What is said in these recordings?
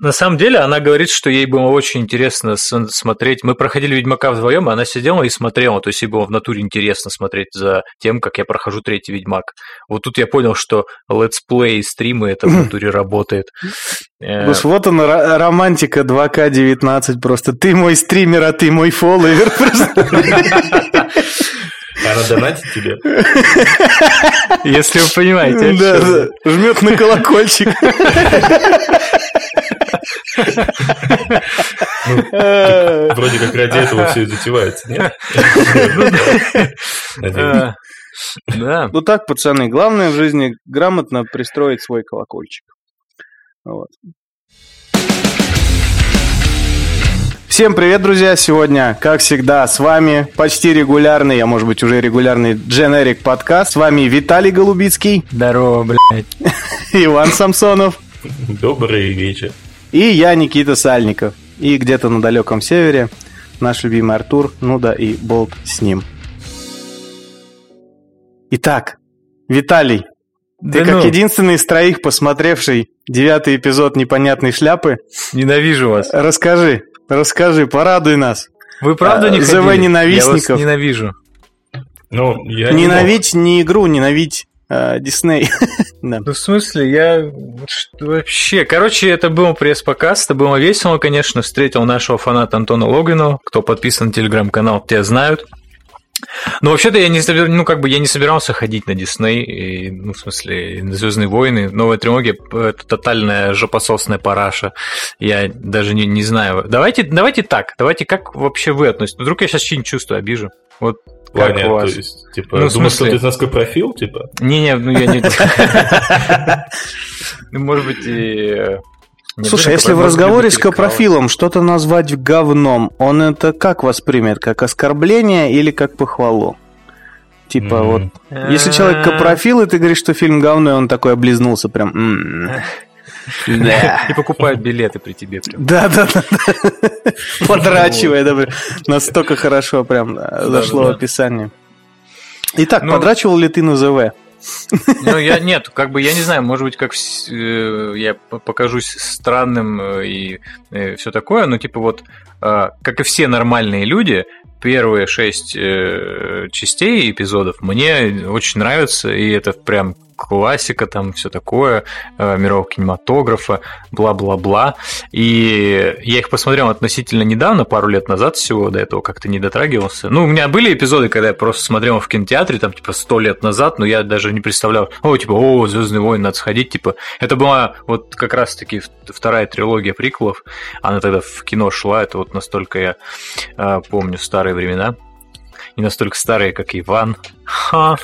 на самом деле она говорит, что ей было очень интересно смотреть. Мы проходили Ведьмака вдвоем, и она сидела и смотрела. То есть ей было в натуре интересно смотреть за тем, как я прохожу третий Ведьмак. Вот тут я понял, что летсплей и стримы это в натуре работает. Э, вот она, романтика 2К19 просто. Ты мой стример, а ты мой фолловер. Она донатит тебе? Если вы понимаете. Да, да. Жмет на колокольчик. Ну, вроде как ради этого все и затевается, нет? Да. Да. Ну так, пацаны, главное в жизни грамотно пристроить свой колокольчик. Вот. Всем привет, друзья! Сегодня, как всегда, с вами почти регулярный, а может быть уже регулярный Generic подкаст. С вами Виталий Голубицкий. Здорово, блядь. Иван Самсонов. Добрый вечер. И я, Никита Сальников. И где-то на далеком севере наш любимый Артур, ну да и Болт с ним. Итак, Виталий, да ты ну. как единственный из троих, посмотревший девятый эпизод «Непонятной шляпы», ненавижу вас. Расскажи, расскажи, порадуй нас. Вы правда не а, ЗВ ненавистников. Я вас ненавижу. Ну, я ненавидь не, не игру, ненавидь э, Дисней. да. Ну, в смысле, я вообще... Короче, это был пресс-показ, это было весело, конечно. Встретил нашего фаната Антона Логвину. Кто подписан на телеграм-канал, те знают. Ну, вообще-то я не ну, как бы я не собирался ходить на Дисней, ну, в смысле, на Звездные войны, новая трилогия это тотальная жопососная параша. Я даже не, не знаю. Давайте, давайте так, давайте как вообще вы относитесь? Вдруг я сейчас что-нибудь чувствую, обижу. Вот как Ваня, у вас? То есть, типа, ну, думаешь, что ты насколько профил, типа? Не-не, ну я не... Ну, может быть, и Слушай, если в разговоре с Капрофилом что-то назвать говном, он это как воспримет? Как оскорбление или как похвалу? Типа mm-hmm. вот, если человек Капрофил, и ты говоришь, что фильм говно, и он такой облизнулся прям... Да. И покупают билеты при тебе. Да, да, да. Подрачивая, да, настолько хорошо прям зашло описание. Итак, ну, подрачивал ли ты на ЗВ? Ну, я нет, как бы я не знаю, может быть, как э, я покажусь странным э, и э, все такое, но типа вот, как и все нормальные люди, первые шесть частей эпизодов мне очень нравятся, и это прям классика, там все такое, э, мирового кинематографа, бла-бла-бла. И я их посмотрел относительно недавно, пару лет назад всего, до этого как-то не дотрагивался. Ну, у меня были эпизоды, когда я просто смотрел в кинотеатре, там, типа, сто лет назад, но я даже не представлял, о, типа, о, Звездный войн, надо сходить, типа. Это была вот как раз-таки вторая трилогия приквелов, она тогда в кино шла, это вот настолько я э, помню старые времена не настолько старые, как Иван. Ха!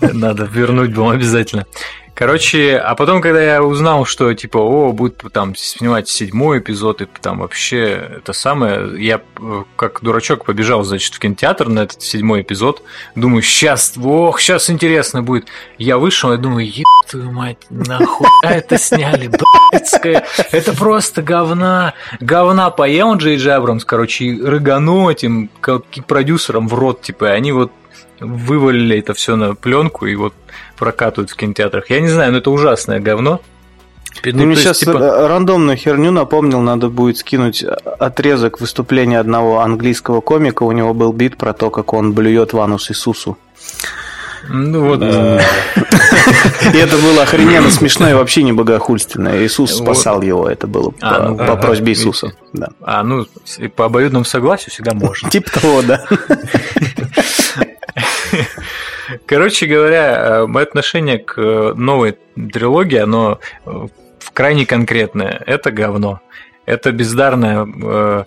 Надо вернуть было обязательно. Короче, а потом, когда я узнал, что типа, о, будет там снимать седьмой эпизод, и там вообще это самое, я э, как дурачок побежал, значит, в кинотеатр на этот седьмой эпизод. Думаю, сейчас, ох, сейчас интересно будет. Я вышел и думаю, еб твою мать, нахуй это сняли, блядское, это просто говна. Говна поел Джей Джабрамс, короче, и рыганул этим продюсерам в рот, типа, и они вот вывалили это все на пленку и вот прокатывают в кинотеатрах. Я не знаю, но это ужасное говно. Ну, Ты мне сейчас типа... рандомную херню напомнил, надо будет скинуть отрезок выступления одного английского комика. У него был бит про то, как он блюет в анус Иисусу. Ну вот. И это было охрененно смешно и вообще не богохульственно. Иисус спасал его, это было а, ну, по просьбе Иисуса. А, ну, по обоюдному согласию всегда можно. Типа того, да. Короче говоря, э, мое отношение к э, новой трилогии, оно э, крайне конкретное. Это говно. Это бездарная э,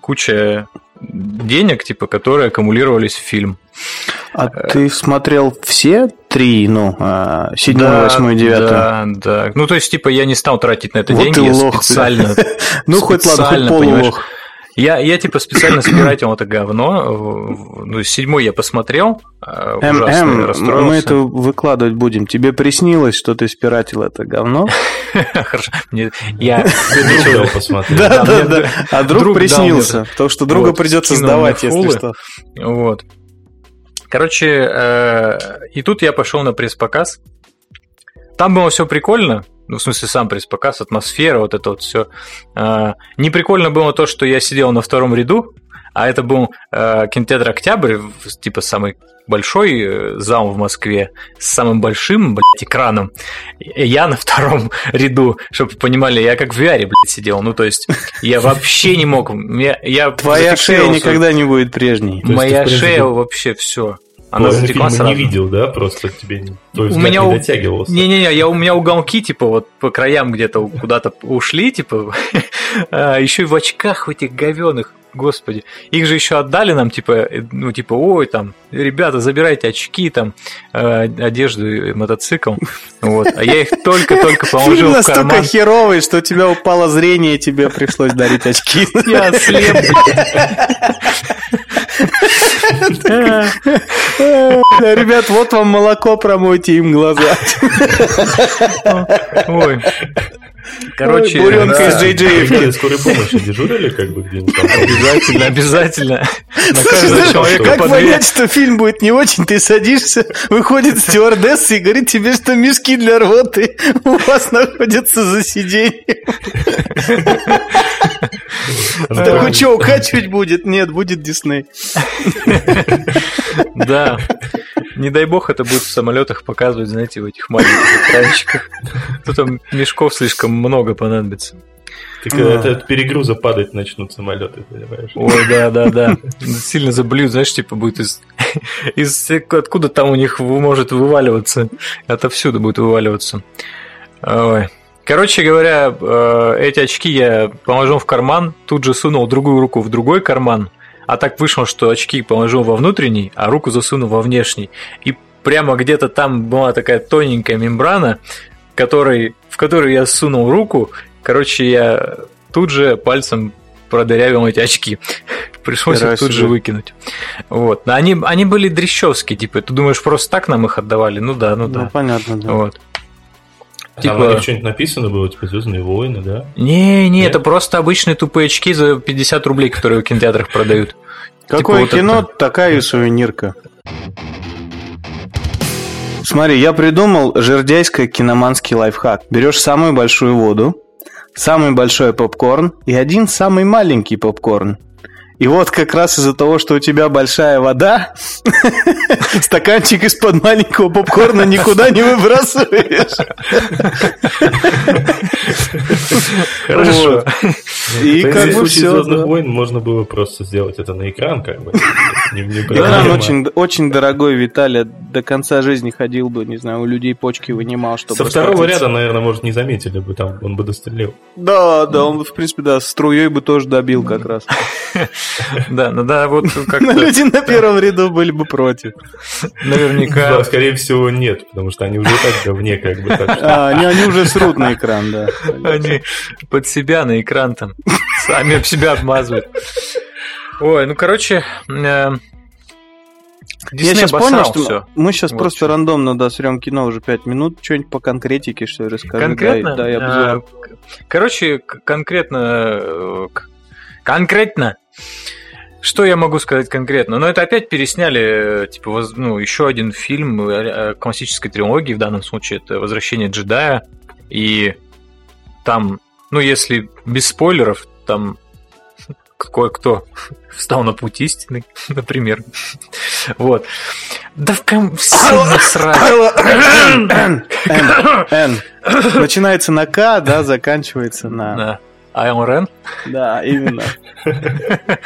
куча денег, типа, которые аккумулировались в фильм. А ты смотрел все три, ну, седьмой, да, восьмой, девятый? Да, да. Ну, то есть, типа, я не стал тратить на это вот деньги. Ты лох, специально. Ну, хоть ладно, хоть полулох. Я, я типа специально спиратил это говно. Ну, седьмой я посмотрел. А, ужасно расстроился. Мы это выкладывать будем. Тебе приснилось, что ты спиратил это говно? Хорошо. Я посмотреть. Да, да, да. А друг приснился. Потому что друга придется сдавать, если что. Вот. Короче, э, и тут я пошел на пресс-показ. Там было все прикольно, ну, в смысле, сам пресс-показ, атмосфера, вот это вот все. А, не прикольно было то, что я сидел на втором ряду, а это был э, кинотеатр «Октябрь», типа самый большой э, зал в Москве с самым большим, блядь, экраном. Я на втором ряду, чтобы вы понимали, я как в VR, блядь, сидел. Ну, то есть, я вообще не мог. Я, я Твоя шея никогда не будет прежней. Моя шея вообще все. Она затекла сразу. не видел, да? Просто тебе твой у меня не дотягивался. Не-не-не, я, у меня уголки, типа, вот по краям где-то куда-то ушли, типа, а, еще и в очках в этих говеных. Господи, их же еще отдали нам, типа, э, ну, типа, ой, там, ребята, забирайте очки, там, э, одежду и мотоцикл. Вот. А я их только-только положил в карман. настолько херовый, что у тебя упало зрение, и тебе пришлось дарить очки. Я слеп. Ребят, вот вам молоко, промойте им глаза. Ой. Короче, Ой, буренка из Джей Джей. скорой помощи дежурили как бы где-нибудь Обязательно, обязательно. Человека Как понять, что фильм будет не очень? Ты садишься, выходит стюардесса и говорит тебе, что мешки для рвоты у вас находятся за сиденьем. Такой, что, укачивать будет? Нет, будет Дисней. Да. Не дай бог это будет в самолетах показывать, знаете, в этих маленьких экранчиках. Тут там мешков слишком много понадобится. Так это от перегруза падать начнут самолеты, понимаешь? Ой, да, да, да. Сильно заблюют, знаешь, типа будет из, из откуда там у них может вываливаться. Отовсюду будет вываливаться. Ой. Короче говоря, э, эти очки я положил в карман, тут же сунул другую руку в другой карман, а так вышло, что очки положил во внутренний, а руку засунул во внешний. И прямо где-то там была такая тоненькая мембрана, который, в которую я сунул руку. Короче, я тут же пальцем продырявил эти очки. Пришлось их тут же выкинуть. Вот. Но они, они были дрещевские, типа, ты думаешь, просто так нам их отдавали? Ну да, ну, ну да. Понятно, да. Вот. Типа... Там что-нибудь написано было, типа Звездные войны, да? Не, не, это просто обычные тупые очки за 50 рублей, которые в кинотеатрах продают. Какое типа, кино, вот такая и сувенирка. Смотри, я придумал жердяйский киноманский лайфхак. Берешь самую большую воду, самый большой попкорн и один самый маленький попкорн. И вот как раз из-за того, что у тебя большая вода, стаканчик из-под маленького попкорна никуда не выбрасываешь. Хорошо. И как бы все. Звездных войн можно было просто сделать это на экран, как бы. Экран очень, очень дорогой, Виталий. До конца жизни ходил бы, не знаю, у людей почки вынимал, чтобы... Со второго ряда, наверное, может, не заметили бы, там он бы дострелил. Да, да, он, в принципе, да, струей бы тоже добил как раз. Да, ну да, вот как Но люди на первом ряду были бы против. Наверняка. скорее всего, нет, потому что они уже так вне как бы. А, они уже срут на экран, да. Они под себя на экран там сами об себя обмазывают. Ой, ну короче, э, я сейчас понял, что все. мы сейчас вот просто что. рандомно досрем кино уже 5 минут. Что-нибудь по конкретике, что расскажи. Конкретно? Дай, дай обзор. А, короче, конкретно... Э, конкретно что я могу сказать конкретно? Ну, это опять пересняли, типа, ну, еще один фильм э, классической трилогии, в данном случае это «Возвращение джедая», и там, ну, если без спойлеров, там кое-кто встал на путь истины, например. Вот. Да в ком... Начинается на К, да, заканчивается на... Айлон Рен? Да, именно.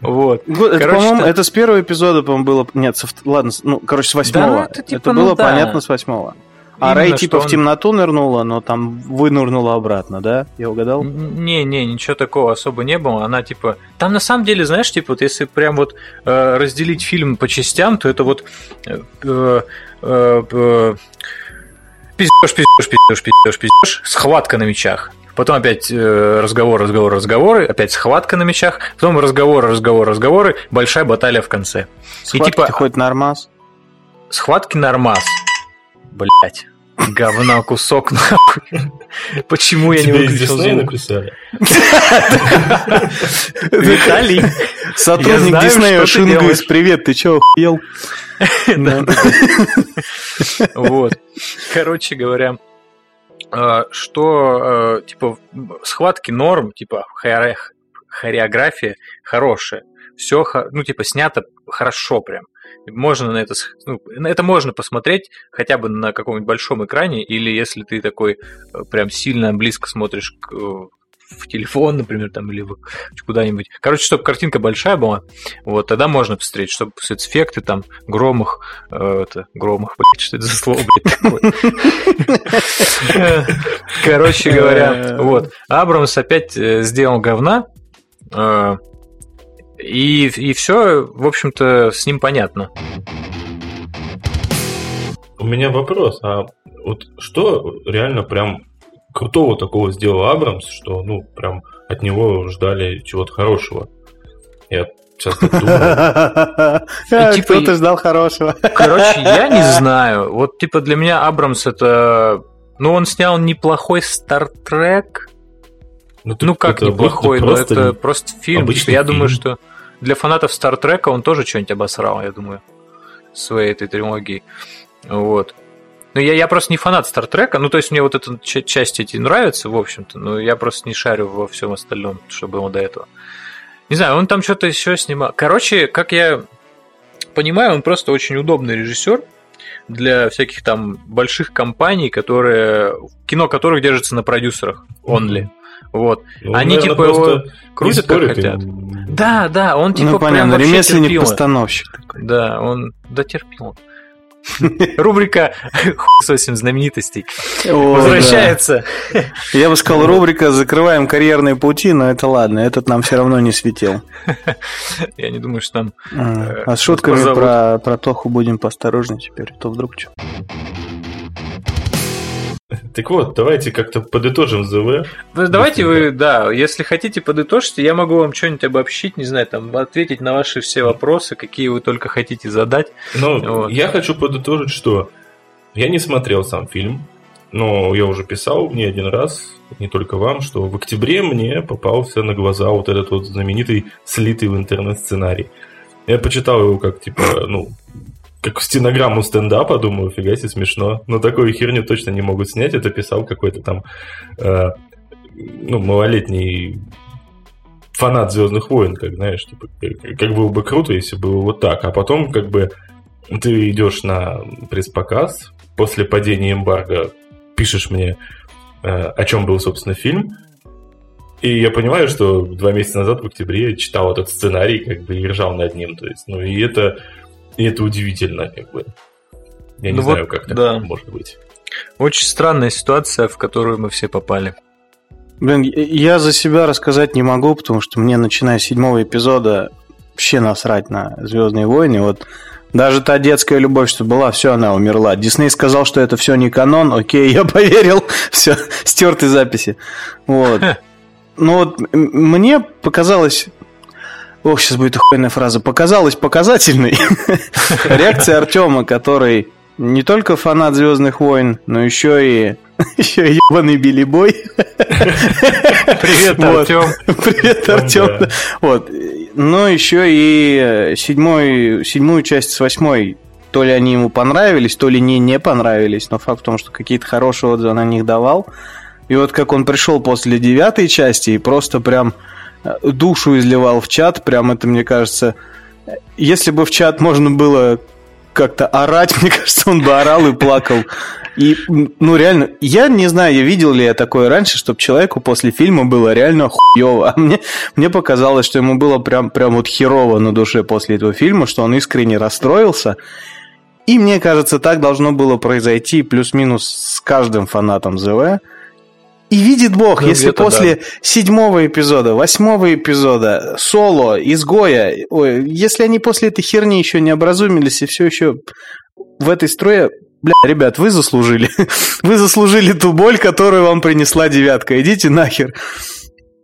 Вот. По-моему, это с первого эпизода, по-моему, было... Нет, ладно, ну, короче, с восьмого. Это типа, было ну понятно с восьмого. А Рэй типа в темноту нырнула, но там вынырнула обратно, да? Я угадал? Не-не, ничего такого особо не было. Она типа... Там на самом деле, знаешь, типа, вот если прям вот э, разделить фильм по частям, то это вот... Э, э, э, пиздешь, пиздешь, пиздешь, пиздешь, пиздешь, схватка на мечах. Потом опять э, разговор, разговор, разговоры, опять схватка на мечах, потом разговор, разговор, разговоры, большая баталия в конце. Схватки И типа... хоть нормас? Схватки нормас. Блять. Говна кусок, нахуй. Почему я не выключил звук? Виталий, сотрудник Диснея Шингайс, привет, ты чё, охуел? Вот. Короче говоря, что, э, типа, схватки норм, типа, хореография хорошая. Все, ну, типа, снято хорошо прям. Можно на это, ну, это можно посмотреть хотя бы на каком-нибудь большом экране, или если ты такой э, прям сильно близко смотришь к, в телефон, например, там, или куда-нибудь. Короче, чтобы картинка большая была, вот, тогда можно посмотреть, чтобы спецэффекты, там, громах, э, это, громах, блядь, что это за слово, блядь? Короче говоря, вот, Абрамс опять э, сделал говна, э, и, и все, в общем-то, с ним понятно. У меня вопрос, а вот что реально прям крутого такого сделал Абрамс, что, ну, прям от него ждали чего-то хорошего. Я сейчас так думаю. Типа Кто-то ждал хорошего. Короче, я не знаю. Вот, типа, для меня Абрамс это... Ну, он снял неплохой Стартрек. Ну, ну как неплохой, но это просто фильм. Я думаю, что для фанатов Стартрека он тоже что-нибудь обосрал, я думаю, своей этой трилогии. Вот. Ну, я, я просто не фанат Стартрека. Ну, то есть мне вот эта часть эти нравится, в общем-то, но я просто не шарю во всем остальном, что было до этого. Не знаю, он там что-то еще снимал. Короче, как я понимаю, он просто очень удобный режиссер для всяких там больших компаний, которые кино которых держится на продюсерах only. Mm-hmm. Вот. Ну, Они наверное, типа его крутят как хотят. Да, да, он типа ну, понятно, прям ремесленник постановщик. Да, он дотерпел. Рубрика 8 знаменитостей возвращается. Я бы сказал, рубрика «Закрываем карьерные пути», но это ладно, этот нам все равно не светил. Я не думаю, что там... А, а с шутками про, про Тоху будем поосторожнее теперь, а то вдруг что. Так вот, давайте как-то подытожим ЗВ. Давайте вы, да, если хотите подытожить, я могу вам что-нибудь обобщить, не знаю, там, ответить на ваши все вопросы, какие вы только хотите задать. Ну, вот. я хочу подытожить, что я не смотрел сам фильм, но я уже писал не один раз, не только вам, что в октябре мне попался на глаза вот этот вот знаменитый слитый в интернет сценарий. Я почитал его как, типа, ну, как стенограмму стендапа, думаю, фига себе смешно. Но такую херню точно не могут снять. Это писал какой-то там э, ну, малолетний фанат Звездных войн, как знаешь, типа, как было бы круто, если было вот так. А потом, как бы, ты идешь на пресс-показ, после падения эмбарго пишешь мне, э, о чем был, собственно, фильм. И я понимаю, что два месяца назад, в октябре, я читал этот сценарий, как бы, и ржал над ним. То есть, ну, и это и это удивительно, как бы. Я не ну знаю, вот, как так да. может быть. Очень странная ситуация, в которую мы все попали. Блин, я за себя рассказать не могу, потому что мне, начиная с седьмого эпизода, вообще насрать на Звездные войны. Вот даже та детская любовь, что была, все, она умерла. Дисней сказал, что это все не канон, окей, я поверил, все, стерты записи. Вот. Ну вот мне показалось Ох, сейчас будет охуенная фраза. Показалась показательной реакция Артема, который не только фанат Звездных войн, но еще и еще и ебаный Билли Бой. Привет, Артем. Привет, Артем. Вот. Но еще и седьмой, седьмую часть с восьмой то ли они ему понравились, то ли не, не понравились, но факт в том, что какие-то хорошие отзывы на них давал. И вот как он пришел после девятой части и просто прям душу изливал в чат, прям это, мне кажется, если бы в чат можно было как-то орать, мне кажется, он бы орал и плакал. И, ну, реально, я не знаю, я видел ли я такое раньше, чтобы человеку после фильма было реально хуево. А мне, мне показалось, что ему было прям, прям вот херово на душе после этого фильма, что он искренне расстроился. И мне кажется, так должно было произойти плюс-минус с каждым фанатом ЗВ. И видит Бог, ну, если после да. седьмого эпизода, восьмого эпизода, соло, изгоя, ой, если они после этой херни еще не образумились и все еще в этой струе, бля, ребят, вы заслужили. вы заслужили ту боль, которую вам принесла девятка. Идите нахер.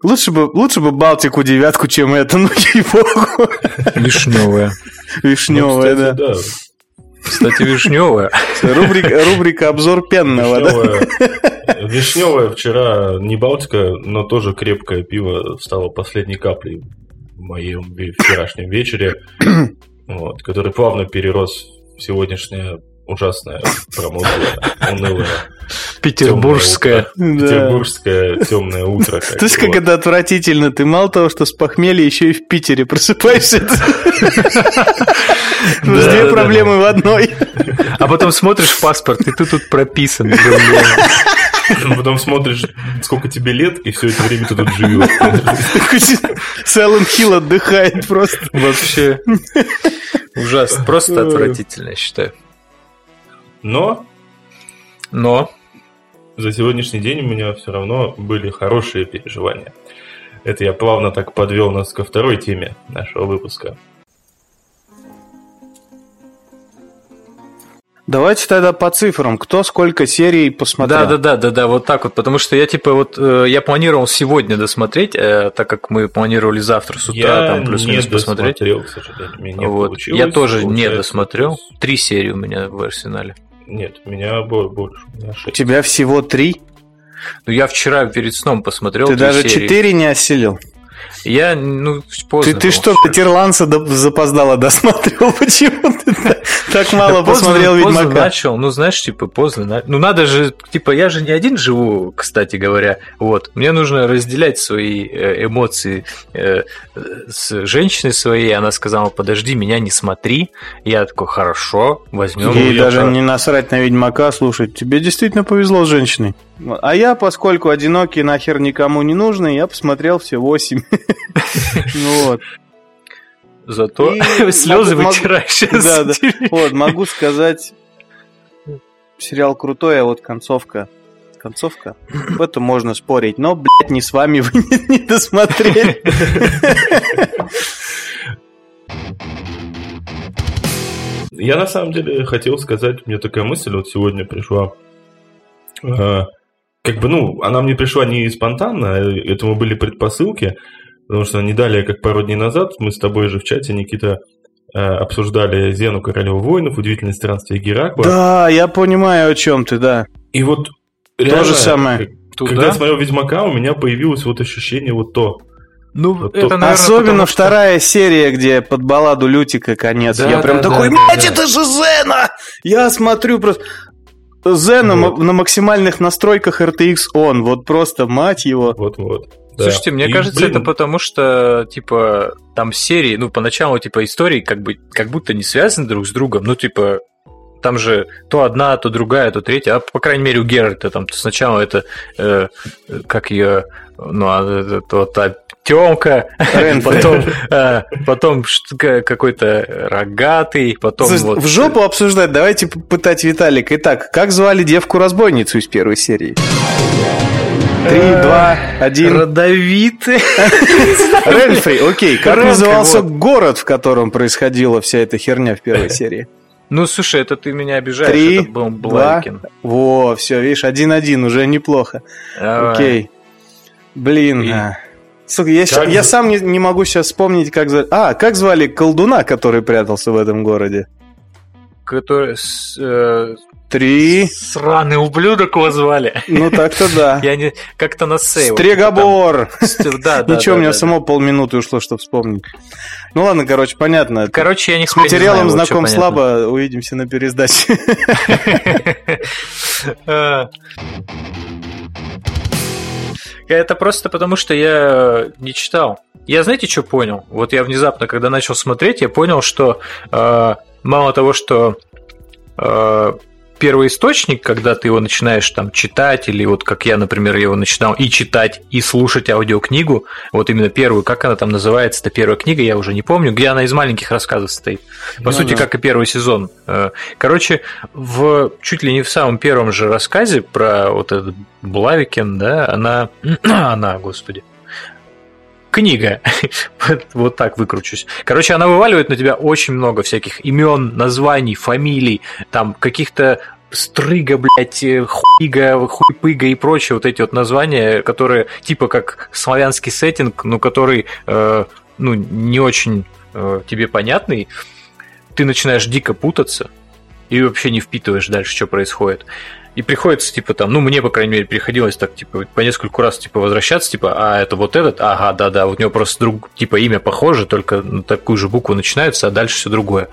Лучше бы, лучше бы Балтику девятку, чем это, ну ей-богу. Вишневая. Вишневая, ну, да. да. Кстати, вишневая. Рубрика, рубрика обзор пенного, вишневая, да? Вишневая вчера не Балтика, но тоже крепкое пиво стало последней каплей в моем вчерашнем вечере, вот, который плавно перерос в сегодняшнее ужасная, промозглая, унылая. Петербургское. Петербургское темное утро. Ты знаешь, как это отвратительно. Ты мало того, что с похмелья еще и в Питере просыпаешься. Две проблемы в одной. А потом смотришь паспорт, и ты тут прописан. Потом смотришь, сколько тебе лет, и все это время ты тут живешь. Сайлент Хилл отдыхает просто. Вообще. Ужасно. Просто отвратительно, я считаю. Но... Но... За сегодняшний день у меня все равно были хорошие переживания. Это я плавно так подвел нас ко второй теме нашего выпуска. Давайте тогда по цифрам. Кто сколько серий посмотрел? Да, да, да, да, да, вот так вот. Потому что я типа вот э, я планировал сегодня досмотреть, э, так как мы планировали завтра с утра я там плюс-минус посмотреть. к сожалению, не вот. получилось. Я тоже не Получается, досмотрел. Три серии у меня в арсенале. Нет, у меня бо- больше. У меня У тебя всего три? Ну я вчера перед сном посмотрел. Ты даже серии. четыре не осилил? Я ну поздно. Ты, ты что, до- запоздало досматривал? Почему ты так- мало поздно- посмотрел поздно Ведьмака? начал, ну знаешь, типа поздно. Ну надо же, типа я же не один живу, кстати говоря. Вот мне нужно разделять свои э, эмоции э, с женщиной своей. Она сказала, подожди, меня не смотри. Я такой, хорошо, возьмем. Я даже не насрать на Ведьмака, слушай, тебе действительно повезло с женщиной. А я, поскольку одинокий нахер никому не нужный, я посмотрел все восемь. Ну вот. Зато И слезы могу- могу- вытираешь сейчас. Да, да. Вот, могу сказать, сериал крутой, а вот концовка. Концовка. В этом можно спорить, но, блядь, не с вами вы не, не досмотрели. Я на самом деле хотел сказать, мне такая мысль вот сегодня пришла. Э, Как бы, ну, она мне пришла не спонтанно, а этому были предпосылки, потому что не далее, как пару дней назад, мы с тобой же в чате, Никита, э, обсуждали Зену Королеву воинов, удивительные странствия Геракла. Да, я понимаю, о чем ты, да. И вот То реально, же самое. Туда? Когда я смотрел Ведьмака, у меня появилось вот ощущение вот то. Ну, Вот это, тут- наверное, Особенно потому что- вторая серия, где под балладу Лютика конец. Да, я прям да, такой, да, мать, да. это же Зена! Я смотрю просто... Зена Вот. на максимальных настройках RTX он, вот просто мать его. Вот-вот. Да. Слушайте, мне И, кажется, блин, это потому что, типа, там серии, ну, поначалу, типа, истории как бы как будто не связаны друг с другом, ну, типа, там же то одна, то другая, то третья, а по крайней мере у Геральта там сначала это, э, как ее, ну, а, это, то та Ренфри. потом, э, потом какой-то рогатый, потом Слушай, вот... В жопу обсуждать, давайте пытать Виталика. Итак, как звали девку-разбойницу из первой серии? Три, два, один. Родовитый. Ренфри, окей. Как назывался город, в котором происходила вся эта херня в первой серии? Ну, слушай, это ты меня обижаешь, Три, это был два. Во, все, видишь, один-один, уже неплохо. Давай. Окей. Блин. И- а. Сука, я, Как я сам не, не могу сейчас вспомнить, как звали. А, как звали колдуна, который прятался в этом городе? Который... с- э, Три. Сраный ублюдок его звали. Ну так-то да. Я не... Как-то на сейв. Стрегобор. Да, да. Ничего, у меня само полминуты ушло, чтобы вспомнить. Ну ладно, короче, понятно. Короче, я не С материалом знаком слабо, увидимся на пересдаче. Это просто потому, что я не читал. Я знаете, что понял? Вот я внезапно, когда начал смотреть, я понял, что э, мало того, что э, первый источник, когда ты его начинаешь там читать, или вот как я, например, его начинал и читать, и слушать аудиокнигу, вот именно первую, как она там называется, это первая книга, я уже не помню, где она из маленьких рассказов состоит. По Ну сути, да. как и первый сезон. Э, Короче, в чуть ли не в самом первом же рассказе про вот этот Блавикен, да, она, она, господи, книга. вот так выкручусь. Короче, она вываливает на тебя очень много всяких имен, названий, фамилий, там каких-то стрыга, блядь, э, хуйга, хуйпыга и прочие вот эти вот названия, которые типа как славянский сеттинг, но который э, ну, не очень э, тебе понятный, ты начинаешь дико путаться и вообще не впитываешь дальше, что происходит. И приходится, типа, там, ну, мне, по крайней мере, приходилось так, типа, по нескольку раз, типа, возвращаться, типа, а это вот этот, ага, да-да, у него просто друг, типа, имя похоже, только на такую же букву начинается, а дальше все другое.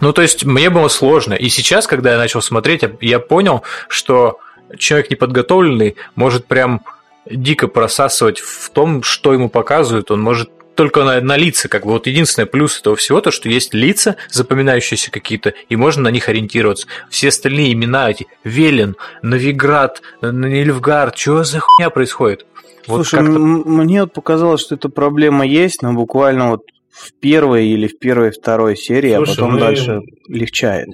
Ну, то есть, мне было сложно. И сейчас, когда я начал смотреть, я понял, что человек неподготовленный может прям дико просасывать в том, что ему показывают. Он может только на, на лица, как бы вот единственный плюс этого всего, то, что есть лица, запоминающиеся какие-то, и можно на них ориентироваться. Все остальные имена эти, Велен, Новиград, Нильфгард, что за хуйня происходит? Слушай, вот мне вот показалось, что эта проблема есть, но буквально вот в первой или в первой, второй серии, а Слушай, а потом мы... дальше легчает.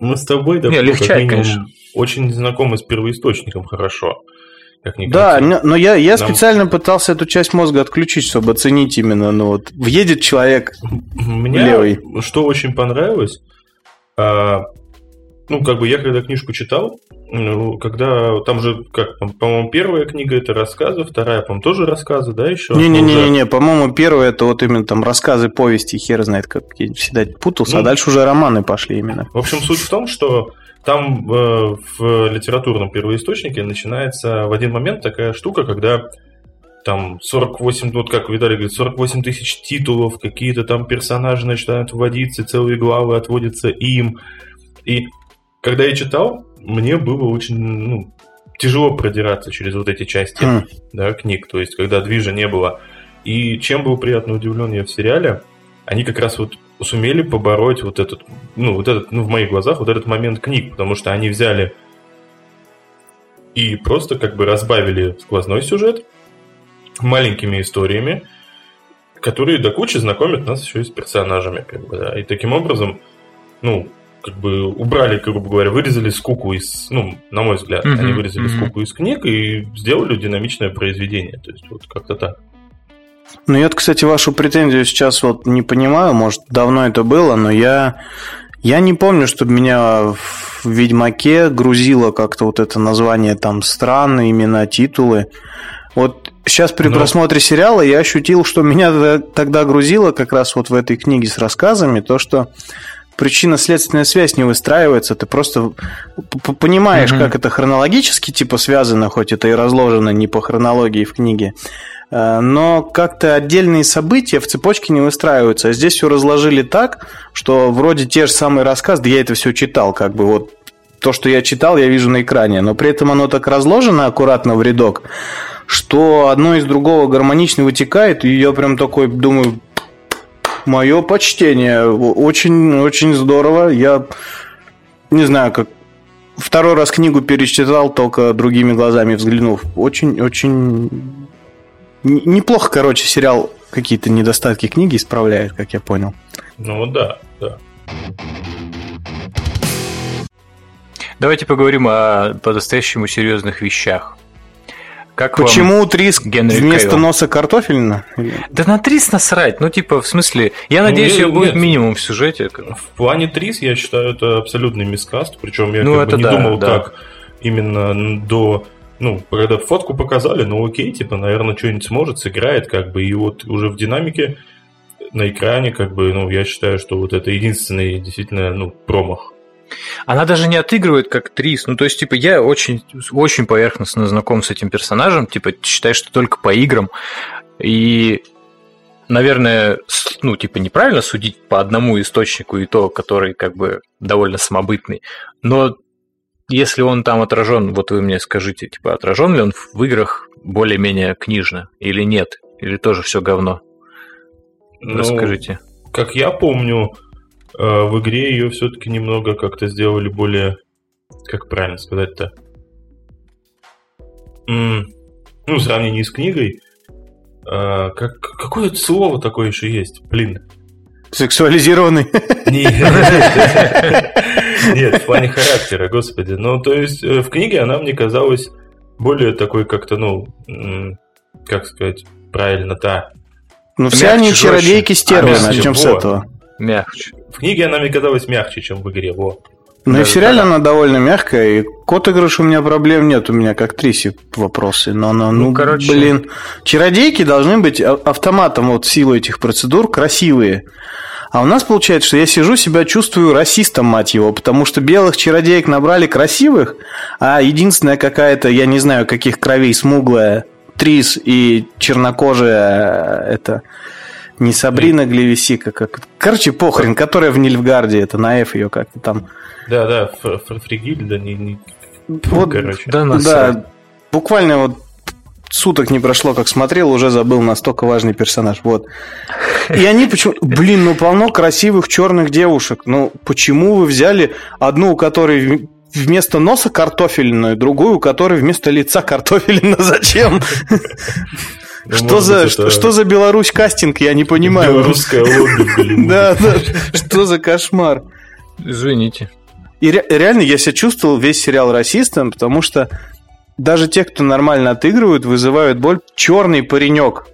Мы с тобой, да, легчает, конечно. очень знакомы с первоисточником хорошо. Как ни да, но я, я Нам... специально пытался эту часть мозга отключить, чтобы оценить именно, ну вот, въедет человек Мне левый. что очень понравилось, а, ну, как бы я когда книжку читал, ну, когда там же, как, по-моему, первая книга это рассказы, вторая, по-моему, тоже рассказы, да, еще? Не-не-не, не, по-моему, первая это вот именно там рассказы, повести, хер знает, как я всегда путался, а ну, а дальше уже романы пошли именно. В общем, суть в том, что там э, в литературном первоисточнике начинается в один момент такая штука, когда там 48, вот как Виталий говорит, 48 тысяч титулов, какие-то там персонажи начинают вводиться, целые главы отводятся им. И когда я читал, мне было очень ну, тяжело продираться через вот эти части mm. да, книг, то есть когда движа не было. И чем был приятно удивлен я в сериале, они как раз вот сумели побороть вот этот, ну, вот этот, ну, в моих глазах, вот этот момент книг, потому что они взяли и просто как бы разбавили сквозной сюжет маленькими историями, которые до кучи знакомят нас еще и с персонажами, как бы, да, и таким образом, ну, как бы убрали, грубо говоря, вырезали скуку из, ну, на мой взгляд, mm-hmm. они вырезали mm-hmm. скуку из книг и сделали динамичное произведение. То есть вот как-то так. Ну, я, кстати, вашу претензию сейчас вот не понимаю, может, давно это было, но я, я не помню, чтобы меня в Ведьмаке грузило как-то вот это название там страны, имена, титулы. Вот сейчас при но... просмотре сериала я ощутил, что меня тогда грузило как раз вот в этой книге с рассказами, то, что причинно-следственная связь не выстраивается, ты просто понимаешь, угу. как это хронологически типа связано, хоть это и разложено не по хронологии в книге, э, но как-то отдельные события в цепочке не выстраиваются. А здесь все разложили так, что вроде те же самые рассказы, да я это все читал, как бы вот то, что я читал, я вижу на экране, но при этом оно так разложено аккуратно в рядок, что одно из другого гармонично вытекает, и я прям такой думаю, Мое почтение. Очень, очень здорово. Я не знаю, как второй раз книгу перечитал, только другими глазами взглянув. Очень, очень неплохо, короче, сериал какие-то недостатки книги исправляет, как я понял. Ну да, да. Давайте поговорим о по-настоящему серьезных вещах. Как Почему Трис Генри вместо Кевилл? носа картофельно? Да на Трис насрать. Ну, типа, в смысле, я ну, надеюсь, ее будет минимум в сюжете. В плане Трис, я считаю, это абсолютный мискаст. Причем я ну, как бы не да, думал, да. как именно до ну, когда фотку показали, ну окей, типа, наверное, что-нибудь сможет, сыграет, как бы, и вот уже в динамике на экране, как бы, ну, я считаю, что вот это единственный действительно, ну, промах она даже не отыгрывает как Трис. Ну, то есть, типа, я очень, очень поверхностно знаком с этим персонажем, типа, считаю, что только по играм. И, наверное, ну, типа, неправильно судить по одному источнику и то, который, как бы, довольно самобытный. Но если он там отражен, вот вы мне скажите, типа, отражен ли он в играх более-менее книжно или нет? Или тоже все говно? Ну, Расскажите. Как я помню, в игре ее все-таки немного как-то сделали более, как правильно сказать-то, ну, в сравнении с книгой, э, как, какое слово такое еще есть? Блин. Сексуализированный? Нет, нет, в плане характера, господи. Ну, то есть, э, в книге она мне казалась более такой как-то, ну, как сказать правильно-то. Ну, все они чародейки стервы, а начнем с этого. Мягче. В книге она мне казалась мягче, чем в игре. Во. Ну и в сериале она довольно мягкая, и кот игрыш у меня проблем нет, у меня как Триси вопросы. Но она, ну, ну короче... блин, чародейки должны быть автоматом вот в силу этих процедур красивые. А у нас получается, что я сижу, себя чувствую расистом, мать его, потому что белых чародеек набрали красивых, а единственная какая-то, я не знаю, каких кровей, смуглая, Трис и чернокожая, это Не Сабрина Глевисика, как... Короче, похрен, которая в Нильфгарде, это на F ее как-то там. Да, да, Фригильда, не, не... Вот, короче. Да, да, буквально вот суток не прошло, как смотрел, уже забыл настолько важный персонаж. Вот. И они почему... Блин, ну полно красивых черных девушек. Ну почему вы взяли одну, у которой вместо носа картофельную, другую, у которой вместо лица картофельную? Зачем? Ну, что за, что, что за Беларусь кастинг, я не понимаю. Белорусская лобби, Да, да, что за кошмар. Извините. И ре- реально я себя чувствовал весь сериал расистом, потому что даже те, кто нормально отыгрывают, вызывают боль. Черный паренек.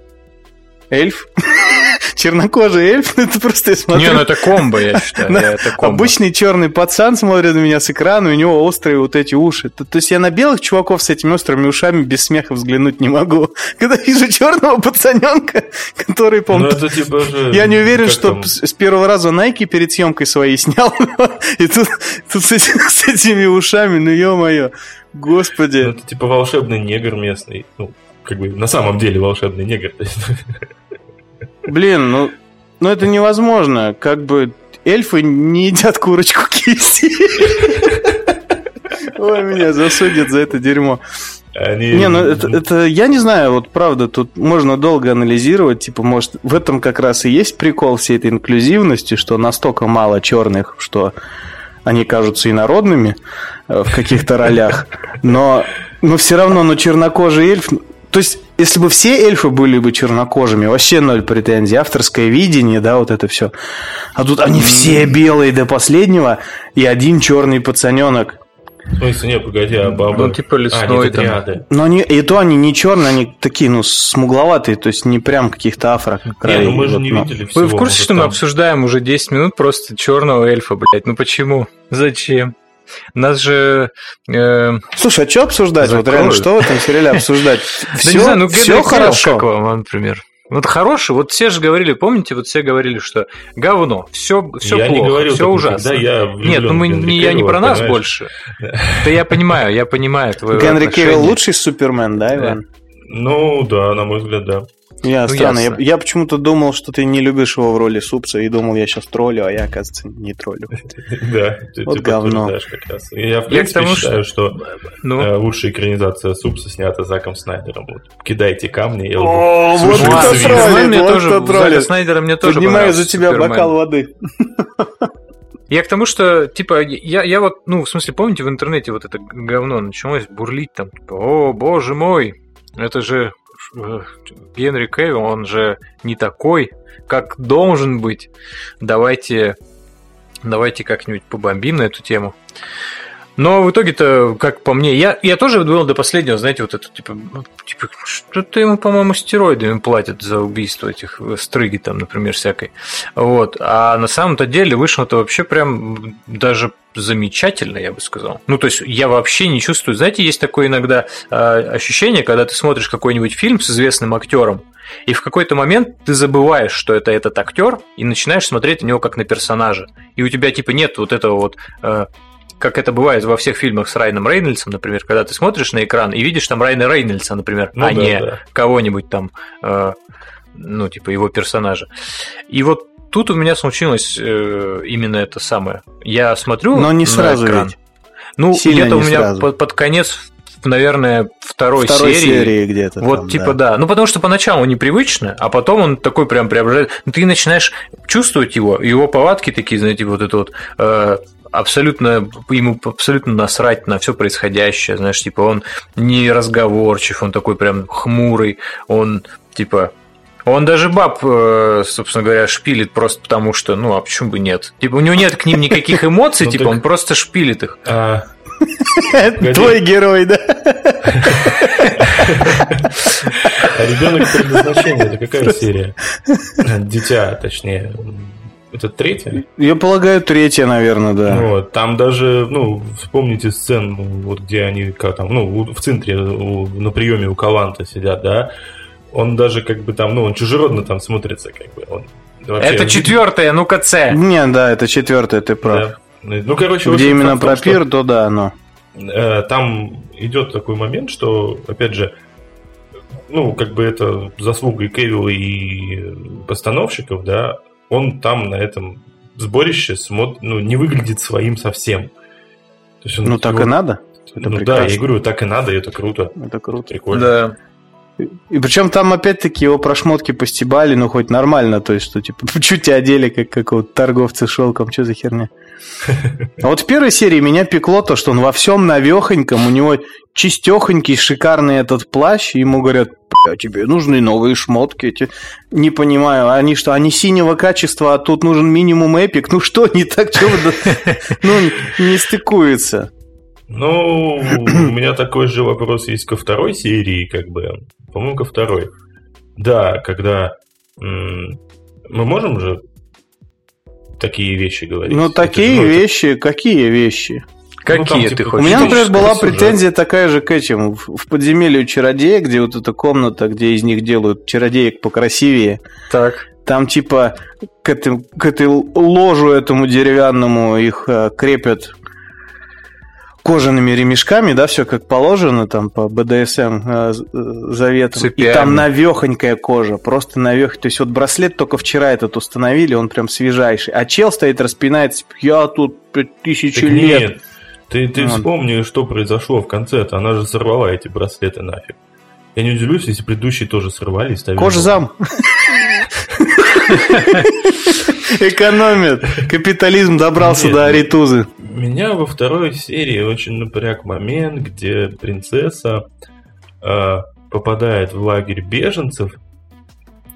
Эльф. Чернокожий эльф, это просто я смотрю. Не, ну это комбо, я считаю. это комбо. Обычный черный пацан смотрит на меня с экрана, у него острые вот эти уши. То, то есть я на белых чуваков с этими острыми ушами без смеха взглянуть не могу. Когда вижу черного пацаненка, который, по ну, типа же... Я не уверен, что там... с первого раза Nike перед съемкой своей снял. И тут, тут с, с этими ушами, ну ё-моё. Господи. Ну, это типа волшебный негр местный. Ну, как бы на самом деле волшебный негр. Блин, ну, ну это невозможно. Как бы эльфы не едят курочку киси. Ой, меня засудят за это дерьмо. Они... Не, ну это, это, я не знаю, вот правда, тут можно долго анализировать, типа, может, в этом как раз и есть прикол всей этой инклюзивности, что настолько мало черных, что они кажутся инородными э, в каких-то ролях, но, но все равно, ну, чернокожий эльф... То есть, если бы все эльфы были бы чернокожими, вообще ноль претензий, авторское видение, да, вот это все. А тут они все белые до последнего, и один черный пацаненок. В смысле, не, погоди, а бабы... Ну, типа лесной а, там. Но они, и то они не черные, они такие, ну, смугловатые, то есть не прям каких-то афро. Не, ну мы же вот, не но. видели всего. Вы в курсе, что там... мы обсуждаем уже 10 минут просто черного эльфа, блядь? Ну почему? Зачем? Нас же... Э, Слушай, а что обсуждать? Закроют. Вот реально, что в этом сериале обсуждать? Все, ну, все хорошо. Как вам, например? Вот хороший, вот все же говорили, помните, вот все говорили, что говно, все, все я плохо, не говорил, все ужасно. Я Нет, ну мы не, я не про нас больше. Да я понимаю, я понимаю твое Генри Кевилл лучший Супермен, да, Иван? Ну да, на мой взгляд, да. Я ну, странно. Я, я почему-то думал, что ты не любишь его в роли супса, и думал, я сейчас троллю, а я, оказывается, не троллю. Да, вот говно. Я, в принципе, считаю, что ну? э, лучшая экранизация супса снята Заком Снайдером. Кидайте камни. О, вот кто троллит, мне тоже, Зака Снайдера мне тоже Поднимаю за тебя бокал воды. Я к тому, что, типа, я, я вот, ну, в смысле, помните, в интернете вот это говно началось бурлить там, типа, о, боже мой, это же Генри Кевилл, он же не такой, как должен быть. Давайте, давайте как-нибудь побомбим на эту тему. Но в итоге-то, как по мне, я, я тоже был до последнего, знаете, вот это, типа, ну, типа что-то ему, по-моему, стероидами платят за убийство этих э, стрыги там, например, всякой. Вот. А на самом-то деле вышло-то вообще прям даже замечательно, я бы сказал. Ну, то есть я вообще не чувствую. Знаете, есть такое иногда э, ощущение, когда ты смотришь какой-нибудь фильм с известным актером, и в какой-то момент ты забываешь, что это этот актер, и начинаешь смотреть на него как на персонажа. И у тебя типа нет вот этого вот э, как это бывает во всех фильмах с Райаном Рейнольдсом, например, когда ты смотришь на экран и видишь там Райана Рейнольдса, например, ну, а да, не да. кого-нибудь там, э, ну, типа его персонажа. И вот тут у меня случилось э, именно это самое. Я смотрю Но не сразу экран. Ведь. Ну, где-то у меня под, под конец наверное, второй, второй серии. серии где-то. Вот, там, типа, да. да. Ну, потому что поначалу непривычно, а потом он такой прям преображает. Ну, ты начинаешь чувствовать его, его повадки такие, знаете, вот это вот э, абсолютно, ему абсолютно насрать на все происходящее, знаешь, типа он не разговорчив, он такой прям хмурый, он типа он даже баб, э, собственно говоря, шпилит просто потому, что, ну, а почему бы нет? Типа, у него нет к ним никаких эмоций, ну, типа, он просто шпилит их. А, Твой герой, да? А ребенок предназначения это какая серия? Дитя, точнее. Это третья? Я полагаю, третья, наверное, да. Вот, там даже, ну, вспомните сцену, вот где они, как там, ну, в центре, у, на приеме у Каланта сидят, да, он даже как бы там, ну, он чужеродно там смотрится, как бы. Он вообще... Это четвертая, ну-ка, С. Не, да, это четвертая, ты прав. Да. Ну, короче, где именно про пир, то да, но. Э, там идет такой момент, что, опять же, ну, как бы это заслуга и Кевилла, и постановщиков, да, он там на этом сборище смотр... ну, не выглядит своим совсем. То есть он, ну, так его... и надо. Это ну прекрасно. да, я говорю, так и надо, и это круто. Это круто. Прикольно. Да. И причем там опять-таки его прошмотки постебали, ну хоть нормально, то есть что типа чуть тебя одели, как какого-то торговца шелком, что за херня. А вот в первой серии меня пекло то, что он во всем навехоньком, у него чистехонький, шикарный этот плащ, и ему говорят, а тебе нужны новые шмотки. Эти... Не понимаю, они что, они синего качества, а тут нужен минимум эпик? Ну что не так, что Ну, не стыкуется. Ну, у меня такой же вопрос есть ко второй серии, как бы. По-моему, ко второй. Да, когда мы можем же такие вещи говорить. Ну, такие же, ну, вещи, это... какие вещи? Какие ну, там, ты типа, хочешь? У меня, например, была сюжет. претензия такая же к этим. В подземелью чародея, где вот эта комната, где из них делают чародеек покрасивее. Так. Там типа к, этим, к этой ложу этому деревянному их э, крепят кожаными ремешками, да, все как положено, там по БДСМ э, заветам. Цепями. И там навехонькая кожа, просто навех. То есть вот браслет только вчера этот установили, он прям свежайший. А чел стоит, распинается, я тут тысячи так лет. Нет, ты, ты вот. вспомни, что произошло в конце-то. Она же сорвала эти браслеты нафиг. Я не удивлюсь, если предыдущие тоже сорвали и ставили. Кожзам. Экономит. Капитализм добрался Нет, до Аритузы. Меня во второй серии очень напряг момент, где принцесса э, попадает в лагерь беженцев,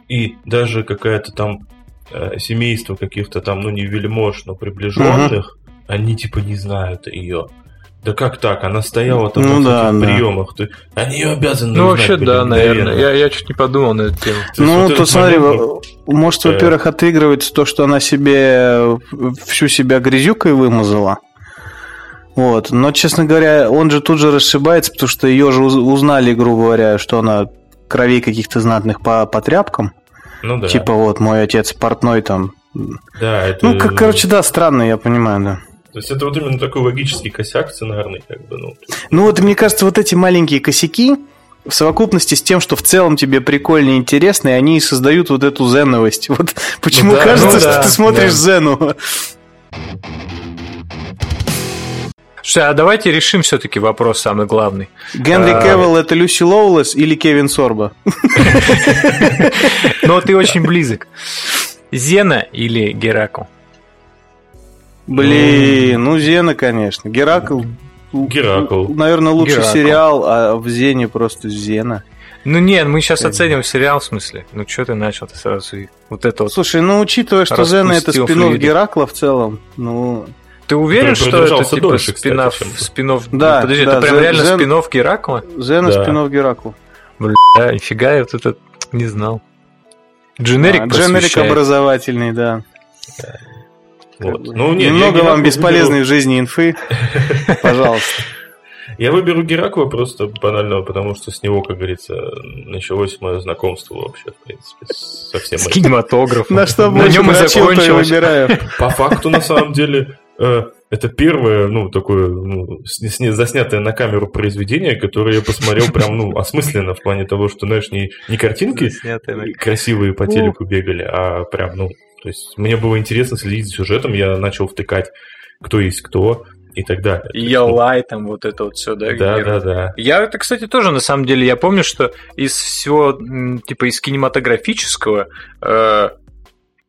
и даже какая-то там э, семейство каких-то там, ну не вельмож, но приближенных, угу. они типа не знают ее. Да как так? Она стояла там ну, на да, приемах. Ты... Они ее обязаны Ну, вообще, да, наверное. Я, я чуть не подумал на эту тему. Ну, вот то смотри, момент... может, во-первых, отыгрывается то, что она себе всю себя грязюкой вымазала. Вот. Но, честно говоря, он же тут же расшибается, потому что ее же узнали, грубо говоря, что она кровей каких-то знатных по, по тряпкам. Ну да. Типа вот мой отец портной там. Да, это... Ну, как, короче, да, странно, я понимаю, да. То есть это вот именно такой логический косяк сценарный, как бы, ну. Ну вот мне кажется, вот эти маленькие косяки в совокупности с тем, что в целом тебе прикольно и интересно, и они создают вот эту зеновость. Вот почему ну, да, кажется, ну, да, что ты смотришь да. зену. Слушай, а давайте решим все-таки вопрос самый главный. Генри а... Кевилл это Люси Лоулес или Кевин Сорба? Ну, ты очень близок. Зена или Геракл? Блин, ну Зена, конечно. Геракл. Геракл. Наверное, лучший Геракл. сериал, а в Зене просто Зена. Ну нет, мы сейчас оценим сериал в смысле. Ну что ты начал ты сразу вот это вот. Слушай, ну учитывая, что Зена это спин Геракла в целом, ну. Ты уверен, что это типа дольше, спинов, кстати, спинов? Да, подожди, да, это прям Зен, реально Зен, спинов Геракла? Зена да. спинов Геракла. Бля, нифига, я вот это не знал. Дженерик а, Дженерик образовательный, да. да. Вот. Ну, нет, Немного вам бесполезной выберу... в жизни инфы. Пожалуйста. Я выберу Геракла просто банального, потому что с него, как говорится, началось мое знакомство вообще, в принципе, со всем С кинематографом. На что на нем и закончилось. По факту, на самом деле, э, это первое, ну, такое, ну, заснятое на камеру произведение, которое я посмотрел прям, ну, осмысленно в плане того, что, знаешь, не, не картинки красивые по телеку бегали, а прям, ну, то есть мне было интересно следить за сюжетом, я начал втыкать, кто есть кто и так далее. Ялай, там вот это вот все, да? Да, да, да. Я это, кстати, тоже на самом деле, я помню, что из всего, типа, из кинематографического, э,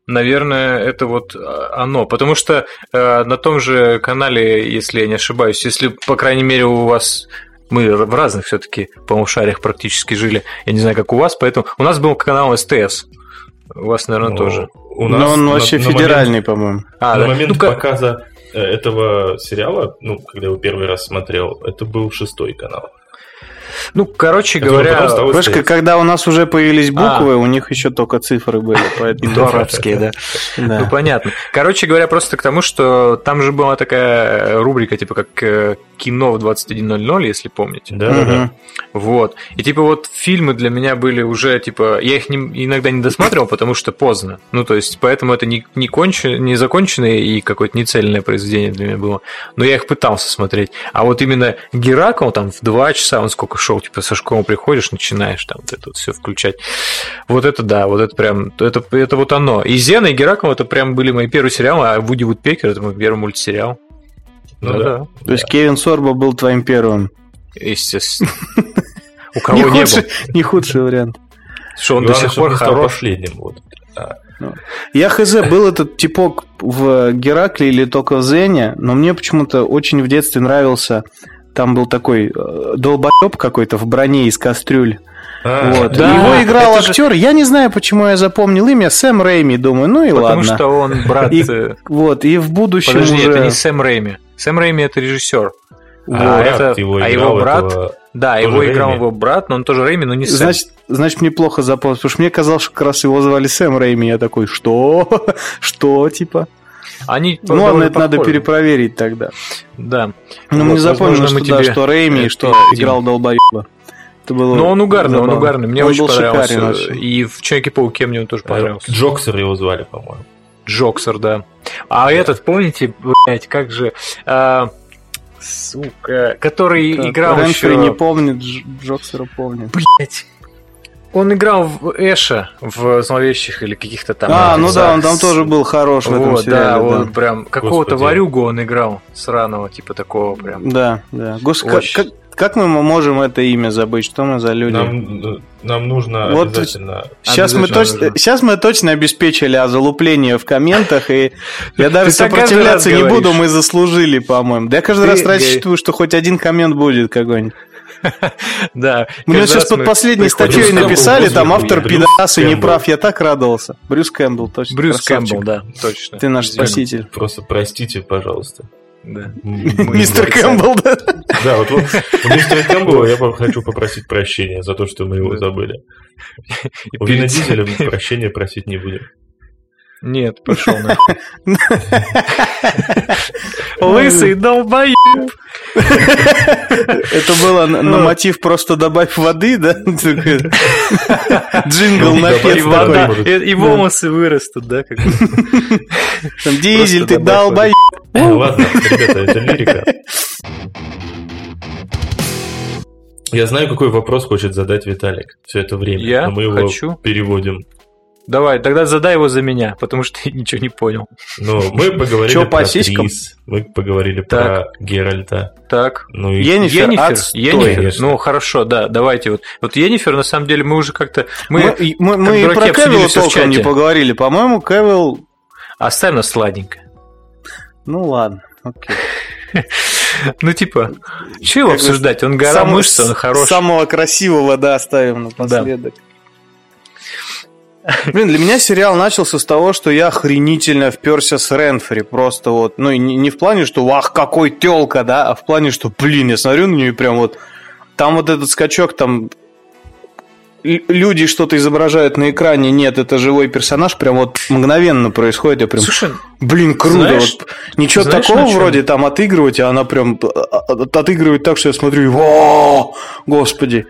наверное, это вот а, оно. Потому что э, на том же канале, если я не ошибаюсь, если, по крайней мере, у вас мы в разных все-таки полушариях практически жили. Я не знаю, как у вас, поэтому у нас был канал СТС. У вас, наверное, Но тоже. У нас Но он вообще на, федеральный, момент, по-моему. А, на да? момент ну, показа э, этого сериала, ну, когда я его первый раз смотрел, это был шестой канал. Ну, короче говоря, Знаешь, когда у нас уже появились буквы, а. у них еще только цифры были, поэтому... И арабские, да. Ну, понятно. Короче говоря, просто к тому, что там же была такая рубрика, типа как э, кино в 21.00, если помните. Да, да, да. Вот. И типа вот фильмы для меня были уже, типа, я их не, иногда не досматривал, потому что поздно. Ну, то есть, поэтому это не, не, кончен, не законченное и какое-то нецельное произведение для меня было. Но я их пытался смотреть. А вот именно Геракл там в два часа, он сколько шел, типа, со школы приходишь, начинаешь там вот это вот все включать. Вот это да, вот это прям, это, это вот оно. И Зена, и Геракл это прям были мои первые сериалы, а Вуди Вудпекер это мой первый мультсериал. Ну, да, да. То есть Кевин Сорба был твоим первым. Естественно. У кого не, худший, был. Не худший вариант. Что он до сих пор хорош. последним. Вот. Ну. Я хз, был этот типок в Геракле или только в Зене, но мне почему-то очень в детстве нравился. Там был такой э, долбоеб какой-то в броне из кастрюль. А, вот. да, Его играл актер. Же... Я не знаю, почему я запомнил имя Сэм Рейми. Думаю, ну и Потому ладно. Потому что он брат. И, э, вот, и в будущем. Подожди, уже... это не Сэм Рейми. Сэм Рейми это режиссер. Вот. А, это, его а его брат. Этого... Да, его Рейми. играл его брат, но он тоже Рейми, но не Сэм. Значит, значит мне плохо запомнилось, потому что мне казалось, что как раз его звали Сэм Рейми. Я такой, что? что, типа? Они ну ладно, это надо перепроверить тогда. Да. Но вот, мне запомнилось, что, тебе... да, что Рейми, что играл долбоеба. Это было Но он угарный, он угарный. Мне он очень понравился. И в Человеке-пауке мне он тоже э, понравился. Джоксер его звали, по-моему. Джоксер, да. А да. этот, помните, блядь, как же... А, сука, который так, играл Рэнфри еще... не помнит, Джоксера помнит. Блять. Он играл в Эша в зловещих или каких-то там. А, ну да, он там тоже был хорош в этом вот, сериале. Да, он прям какого-то варюгу он играл сраного, типа такого прям. Да, да. Гос, как, как мы можем это имя забыть? Что мы за люди? Нам, нам нужно вот обязательно... Сейчас, обязательно мы точно, нужно. сейчас мы точно обеспечили озалупление в комментах, и я даже сопротивляться не буду, мы заслужили, по-моему. Да я каждый раз рассчитываю, что хоть один коммент будет какой-нибудь. Да. Мне сейчас под последней статьей написали, там автор пидорас и не прав, я так радовался. Брюс Кэмпбелл, точно. Брюс Кэмпбелл, да, точно. Ты наш спаситель. Просто простите, пожалуйста. Да. Мистер Кэмпбелл, да? Да, вот, вот у мистера Кэмпбелла я хочу попросить прощения за то, что мы его забыли. У Вина Дизеля прощения просить не будем. Нет, пошел на. Лысый долбоеб. Это было на мотив просто добавь воды, да? Джингл напев вода И волосы вырастут, да? Дизель, ты долбоеб. Ладно, ребята, это лирика. Я знаю, какой вопрос хочет задать Виталик все это время. Я но мы его хочу. переводим. Давай, тогда задай его за меня, потому что я ничего не понял. Ну, мы поговорили Чё, про по Трис, мы поговорили так. про Геральта. Так. Ну, и... Енифер, Енифер, Енифер. Ну, хорошо, да, давайте вот. Вот Енифер, на самом деле, мы уже как-то... Мы, мы, мы, мы и про Кевилла толком не поговорили. По-моему, Кевилл... Оставь нас сладенько. Ну, ладно, окей. Ну, типа, что его обсуждать? Он гора мышц, он хороший. Самого красивого, да, оставим напоследок. Блин, для меня сериал начался с того, что я охренительно вперся с Ренфри. Просто вот, ну, не, не в плане, что вах, какой телка, да, а в плане, что, блин, я смотрю на нее и прям вот... Там вот этот скачок, там люди что-то изображают на экране, нет, это живой персонаж, прям вот мгновенно происходит, я прям, Слушай, блин, круто, знаешь, вот ничего знаешь, такого вроде там отыгрывать, а она прям а, а, отыгрывает так, что я смотрю, о, господи,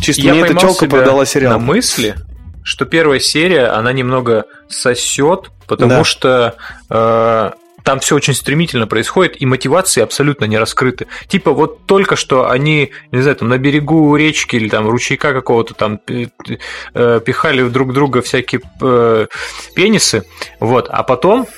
чисто я мне эта челка продала сериал. на мысли, что первая серия, она немного сосет, потому да. что э, там все очень стремительно происходит, и мотивации абсолютно не раскрыты. Типа вот только что они, не знаю, там на берегу речки или там ручейка какого-то там э, пихали друг друга всякие э, пенисы, вот, а потом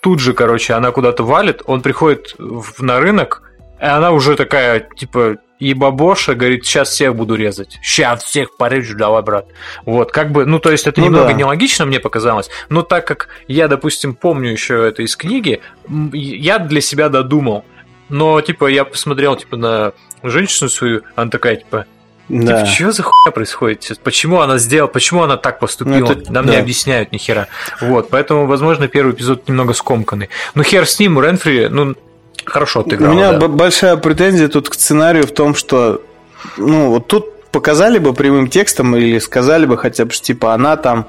тут же, короче, она куда-то валит, он приходит на рынок, и она уже такая, типа, и бабоша говорит, сейчас всех буду резать. Сейчас всех порежу, давай, брат. Вот, как бы, ну, то есть это ну, немного да. нелогично мне показалось, но так как я, допустим, помню еще это из книги, я для себя додумал. Но, типа, я посмотрел, типа, на женщину свою, она такая, типа, да. Типа, что за хуйня происходит? Почему она сделала, почему она так поступила? Ну, это, Нам да. не объясняют ни хера. Вот, поэтому, возможно, первый эпизод немного скомканный. Ну, хер с ним, Ренфри, ну, Хорошо отыграл. У меня да. большая претензия тут к сценарию в том, что ну вот тут показали бы прямым текстом или сказали бы хотя бы, что типа она там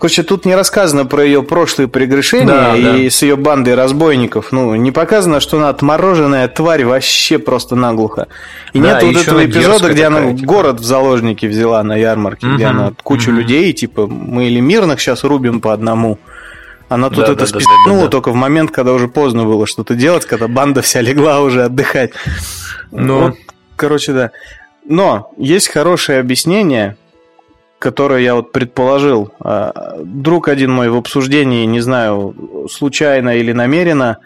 Короче, тут не рассказано про ее прошлые прегрешения Да, и да. с ее бандой разбойников. Ну, не показано, что она отмороженная тварь вообще просто наглухо. И Да, нет и вот этого эпизода, где она типа. город в заложники взяла на ярмарке, где Мгм, она кучу мгм. людей, типа, мы или мирных сейчас рубим по одному. Она тут Да, это да, списнула да, да. только в момент, когда уже поздно было что-то делать, когда банда вся легла уже отдыхать. Ну. Вот, короче, да. Но есть хорошее объяснение, которое я вот предположил. А, Друг один мой в обсуждении, не знаю, случайно или намеренно,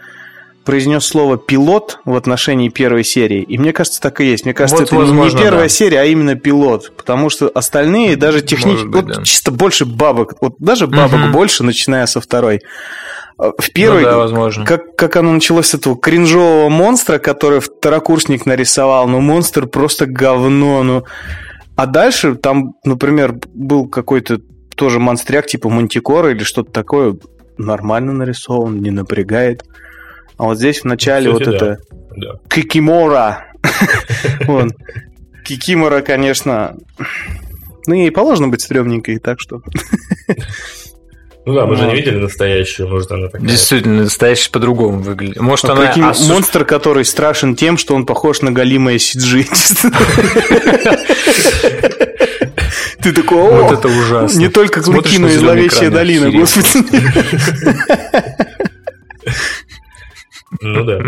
произнес слово пилот в отношении первой серии. И мне кажется, так и есть. Мне кажется, Вот, это возможно, не первая да. серия, а именно пилот. Потому что остальные даже технически... вот да. чисто больше бабок. Вот даже бабок Мгм. больше, начиная со второй. А, В первой, Ну да, возможно. как, как оно началось с этого кринжового монстра, который второкурсник нарисовал, ну монстр просто говно, ну. А дальше там, например, был какой-то тоже монстряк типа Мантикора или что-то такое, нормально нарисован, не напрягает. А вот здесь в начале Кстати, вот да. это Да. Кикимора. Кикимора, конечно, ну ей положено быть стрёмненькой, так что... Ну да, мы же не видели настоящую, может, она такая. Действительно, настоящий по-другому выглядит. Может, А она... осу- монстр, который страшен тем, что он похож на голимое CG. Ты такой, о, Вот это ужасно. не только клыки, но и зловещая долина, господи. Ну да.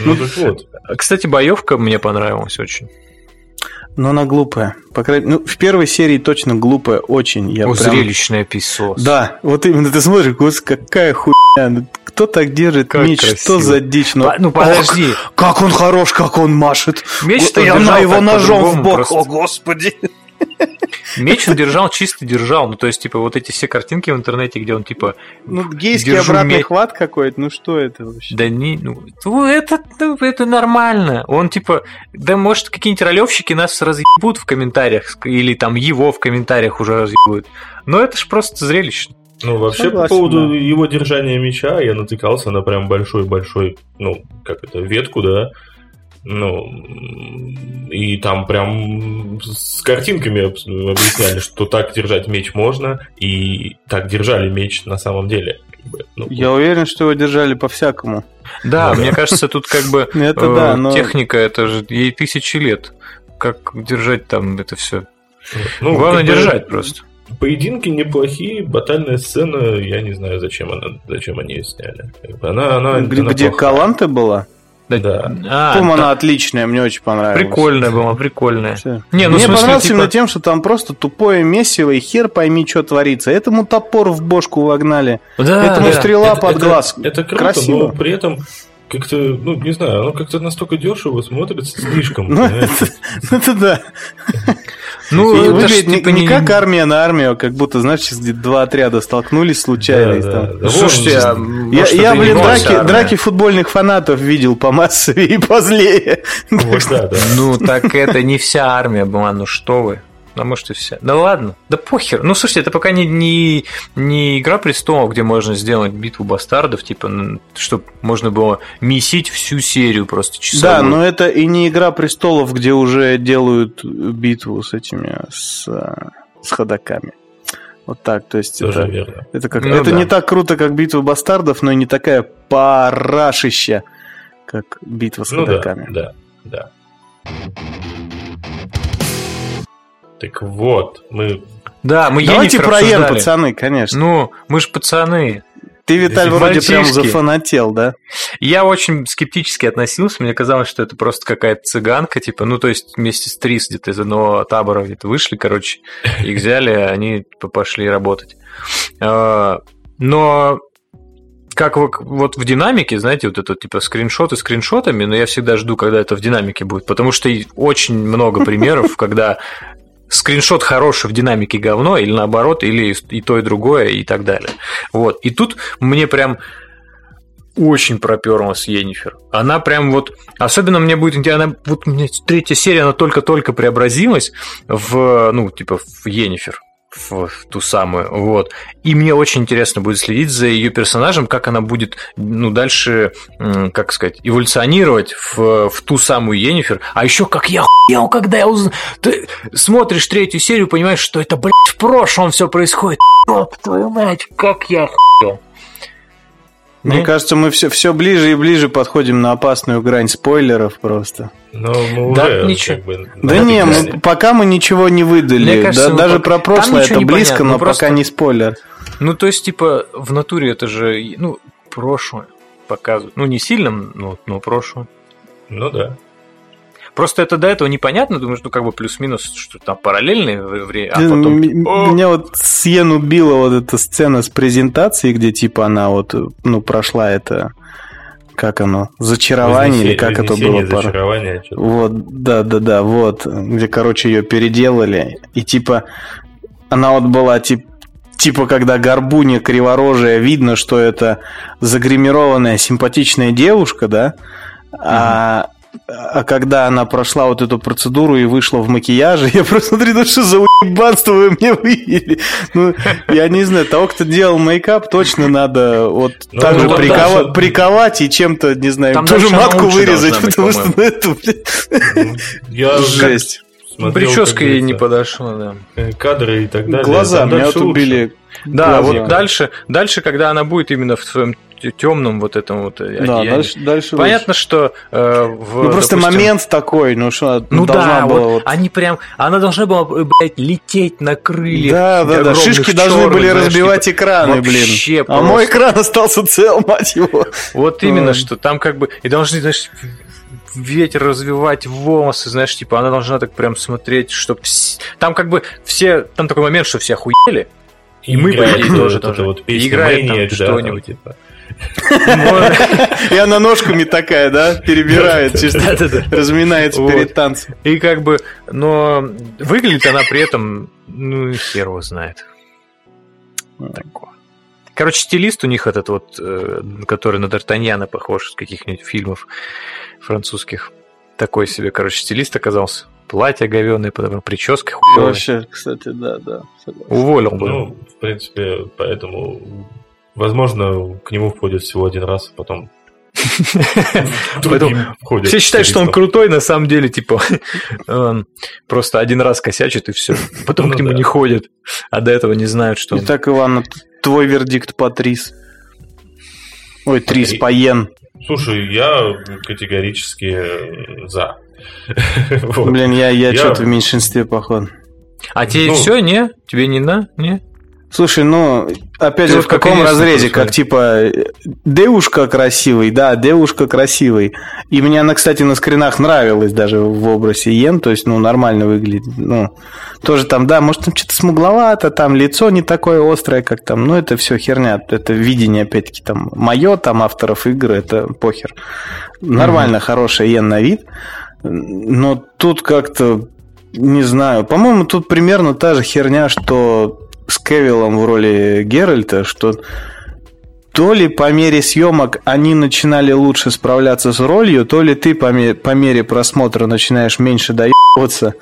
Ну так вот. Кстати, боевка мне понравилась очень. Но она глупая. По крайней ну, в первой серии точно глупая, очень. Я О, прям- зрелищная писос. Да, вот именно ты смотришь, господи, какая хуйня. ну, Кто так держит Как меч? красиво. Что за дичь? По- ну, ох, подожди. как он хорош, как он машет. Меч-то она держал его ножом в бок. просто. О, господи. Меч он держал, чисто держал. Ну, то есть, типа, вот эти все картинки в интернете, где он, типа, Ну, гейский Держу обратный меч. хват какой-то, ну что это вообще? да не, ну, ну, это, ну, это нормально. Он, типа, да, может, какие-нибудь ролевщики нас разъебут в комментариях, или там его в комментариях уже разъебут. Но это ж просто зрелищно. Ну, вообще, Согласен, по поводу да. его держания меча, я натыкался на прям большой-большой, ну, как это, ветку, да, ну, и там прям с картинками об- объясняли, что так держать меч можно, и так держали меч на самом деле. ну, Я уверен, что его держали по-всякому. Да, Ну да. мне кажется, тут как бы Это э, да, но- техника, это же ей тысячи лет. Как держать там это все? ну, Главное держать просто. Поединки неплохие, батальная сцена, я не знаю, зачем она, зачем они ее сняли. Она, она, Где, она где. Каланта была? Да. А, По-моему, да, она отличная, мне очень понравилась. прикольная была, прикольная. Не, ну, Мне смысле, понравилось типа- именно тем, что там просто тупое месиво, и хер пойми, что творится. Этому топор в бошку вогнали. Да, Этому да. стрела Это- под это- глаз. Это круто, Красиво. но при этом как-то, ну, не знаю, оно как-то настолько дешево смотрится слишком. Ну, понимаете? Это да. Ну, И это выглядит не, типа, не не- как армия на армию, а как будто, знаешь, сейчас где два отряда столкнулись случайно. Да, да, там- да. Ну, Слушайте, а, Я, может, я, и блин, драки, армия? драки футбольных фанатов видел по массовее и позлее. Вот, да, да. Ну, так это не вся армия была, ну что вы. А может и вся. Да ладно, да похер. Ну, слушайте, это пока не, не, не Игра престолов, где можно сделать битву бастардов, типа, чтобы можно было месить всю серию просто часовую. Да, но это и не Игра престолов, где уже делают битву с этими, с, с ходаками. Вот так, то есть Тоже это, верно. это, как, Ну это да. не так круто, как битва бастардов, но и не такая парашища, как битва с Ну да, ходаками. да, да. Так вот, мы... Да, мы Давайте Йеннифер про Йен, обсуждали. пацаны, конечно. Ну, мы же пацаны. Ты, Виталь, вроде прям мальчишки. зафанател, да? Я очень скептически относился, мне казалось, что это просто какая-то цыганка, типа, ну, то есть вместе с Трис где-то из одного табора где-то вышли, короче, их взяли, они типа, пошли работать. А, Но как вы- вот в динамике, знаете, вот это типа скриншоты скриншотами, но я всегда жду, когда это в динамике будет, потому что очень много примеров, когда скриншот хороший в динамике говно, или наоборот, или и то, и другое, и так далее. Вот. И тут мне прям очень проперло с Йеннифер. Она прям вот... Особенно мне будет интересно... Вот третья серия, она только-только преобразилась в, ну, типа, в Йеннифер. В, ту самую, вот. И мне очень интересно будет следить за ее персонажем, как она будет, ну, дальше, как сказать, эволюционировать в, в ту самую Енифер. А еще как я хуел, когда я узнал... Ты смотришь третью серию, понимаешь, что это, блядь, в прошлом все происходит. Ёб твою мать, как я хуел. Мне ну, кажется, мы все, все ближе и ближе подходим на опасную грань спойлеров просто. Но мы уже, да, ничего. Как бы, да не, мы, пока мы ничего не выдали. Кажется, да, ну, даже про прошлое это близко, но просто... пока не спойлер. Ну, то есть, типа, в натуре это же, ну, прошлое показывают. Ну, не сильно, но, но прошлое. Ну да. Просто это до этого непонятно, думаешь, ну как бы плюс-минус, что там параллельные время, а потом... Меня вот Сьен убила вот эта сцена с презентацией, где типа она вот, ну, прошла это как оно, зачарование или как это было? Зачарование, вот, да, да, да, вот, где, короче, ее переделали, и типа она вот была типа типа когда горбуня криворожая, видно, что это загримированная симпатичная девушка, да, угу. а а когда она прошла вот эту процедуру и вышла в макияже, я просто смотрю, ну что за уебанство вы мне вывели? Ну, я не знаю, того, кто делал мейкап, точно надо вот ну, так же ну, прикова- приковать и чем-то, не знаю, там тоже матку вырезать, быть, потому что ну, это, блядь, я жесть. Смотрел, Прическа ей не подошла, да. Э, кадры и так далее. Глаза, меня вот убили. Да, Глаза. вот дальше, дальше, когда она будет именно в своем темном вот этом вот. Э, да, дальше, дальше Понятно, выше. что э, в, ну просто допустим, момент такой, ну что, ну да, была вот, вот они прям, она должна была, э, блядь, лететь на крыльях. Да, да, да, шишки черных, должны были знаешь, разбивать типа, экраны, блин. А мой экран остался цел, мать его. Вот именно, что там как бы и должны, знаешь, ветер развивать волосы, знаешь, типа она должна так прям смотреть, чтобы там как бы все, там такой момент, что все охуели, и, мы, по идее, тоже, тоже. Вот играет там что-нибудь. Типа. И она ножками такая, да, перебирает, разминается перед танцем. И как бы, но выглядит она при этом, ну, хер его знает. Такое. Короче, стилист у них этот вот, э, который на Д'Артаньяна похож из каких-нибудь фильмов французских. Такой себе, короче, стилист оказался. Платье говёное, подобрал, прическа хуёвая. Вообще, кстати, да, да. Уволил бы. Ну, в принципе, поэтому Возможно, к нему входит всего один раз, а потом все считают, что он крутой, на самом деле, типа, он просто один раз косячит и все. Потом ну, к нему да. не ходят, а до этого не знают, что Итак, он... Иван, твой вердикт по Трис. Ой, Трис, по Йен. Слушай, я категорически за. Блин, я, я, я... что-то в меньшинстве, походу. А тебе ну... все, не? Тебе не на? Не? Слушай, ну, опять же, в каком разрезе? Как типа, девушка красивый, да, девушка красивый. И мне она, кстати, на скринах нравилась даже в образе Йен, то есть, ну, нормально выглядит. Ну, тоже там, да, может, там что-то смугловато, там лицо не такое острое, как там, ну, это все херня. Это видение, опять-таки, там, мое, там, авторов игры, это похер. Нормально, mm-hmm. хорошая Йен на вид. Но тут как-то не знаю. По-моему, тут примерно та же херня, что с Кевиллом в роли Геральта, что то ли по мере съемок они начинали лучше справляться с ролью, то ли ты по мере, по мере просмотра начинаешь меньше доебываться.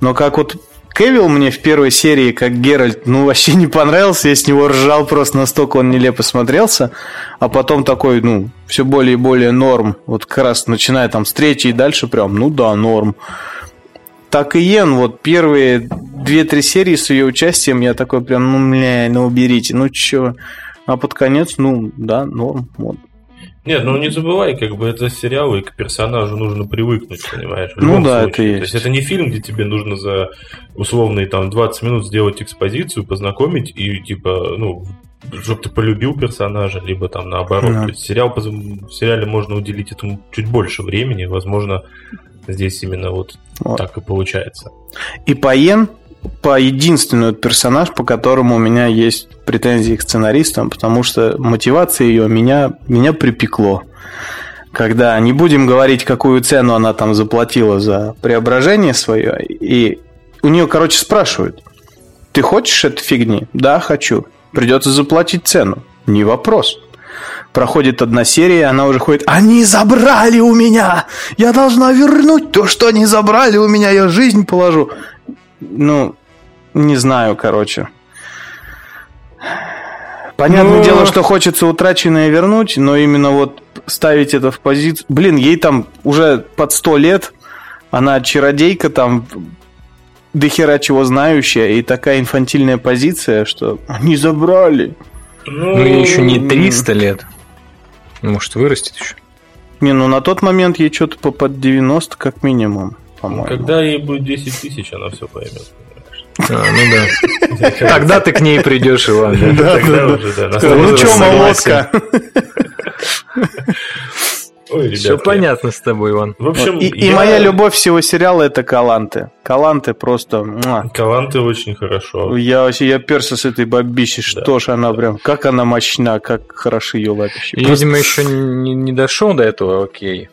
Но как вот Кевилл мне в первой серии, как Геральт, ну вообще не понравился, я с него ржал просто настолько он нелепо смотрелся, а потом такой, ну, все более и более норм, вот как раз начиная там с третьей и дальше прям, ну да, норм так и Йен, вот первые две-три серии с ее участием я такой прям, ну, бля, ну уберите, ну чё. А под конец, ну, да, норм, вот. Нет, ну не забывай, как бы это сериал, и к персонажу нужно привыкнуть, понимаешь? ну да, случае. это есть. То есть это не фильм, где тебе нужно за условные там 20 минут сделать экспозицию, познакомить и типа, ну, чтобы ты полюбил персонажа, либо там наоборот. Да. То есть сериал, в сериале можно уделить этому чуть больше времени, возможно, Здесь именно вот, вот. так и получается. И Паен по единственный персонаж, по которому у меня есть претензии к сценаристам, потому что мотивация ее меня, меня припекло. Когда не будем говорить, какую цену она там заплатила за преображение свое, и у нее, короче, спрашивают, ты хочешь эту фигни? Да, хочу. Придется заплатить цену. Не вопрос. Проходит одна серия, она уже ходит «Они забрали у меня! Я должна вернуть то, что они забрали у меня, я жизнь положу!» Ну, Не знаю, короче. Понятное но... дело, что хочется утраченное вернуть, но именно вот ставить это в позицию... Блин, ей там уже под сто лет, она чародейка там до хера чего знающая, и такая инфантильная позиция, что они забрали. Ну, ну ей еще не 300 лет. Может, вырастет еще. Не, ну на тот момент ей что-то по под 90 как минимум, по-моему. Когда ей будет 10 тысяч, она все поймет. А, ну да. Тогда ты к ней придешь, Иван. Да, Тогда уже, да. Ну что, молотка? Ой. Все понятно с тобой, Иван. В общем, и, я... и моя любовь всего сериала это Каланты. Каланты просто... Каланты очень хорошо. Я вообще я перся с этой бабищей, да, что ж она прям... Как она мощна, как хороши ее лапищи. Просто... Видимо, еще не, не дошел до этого, окей.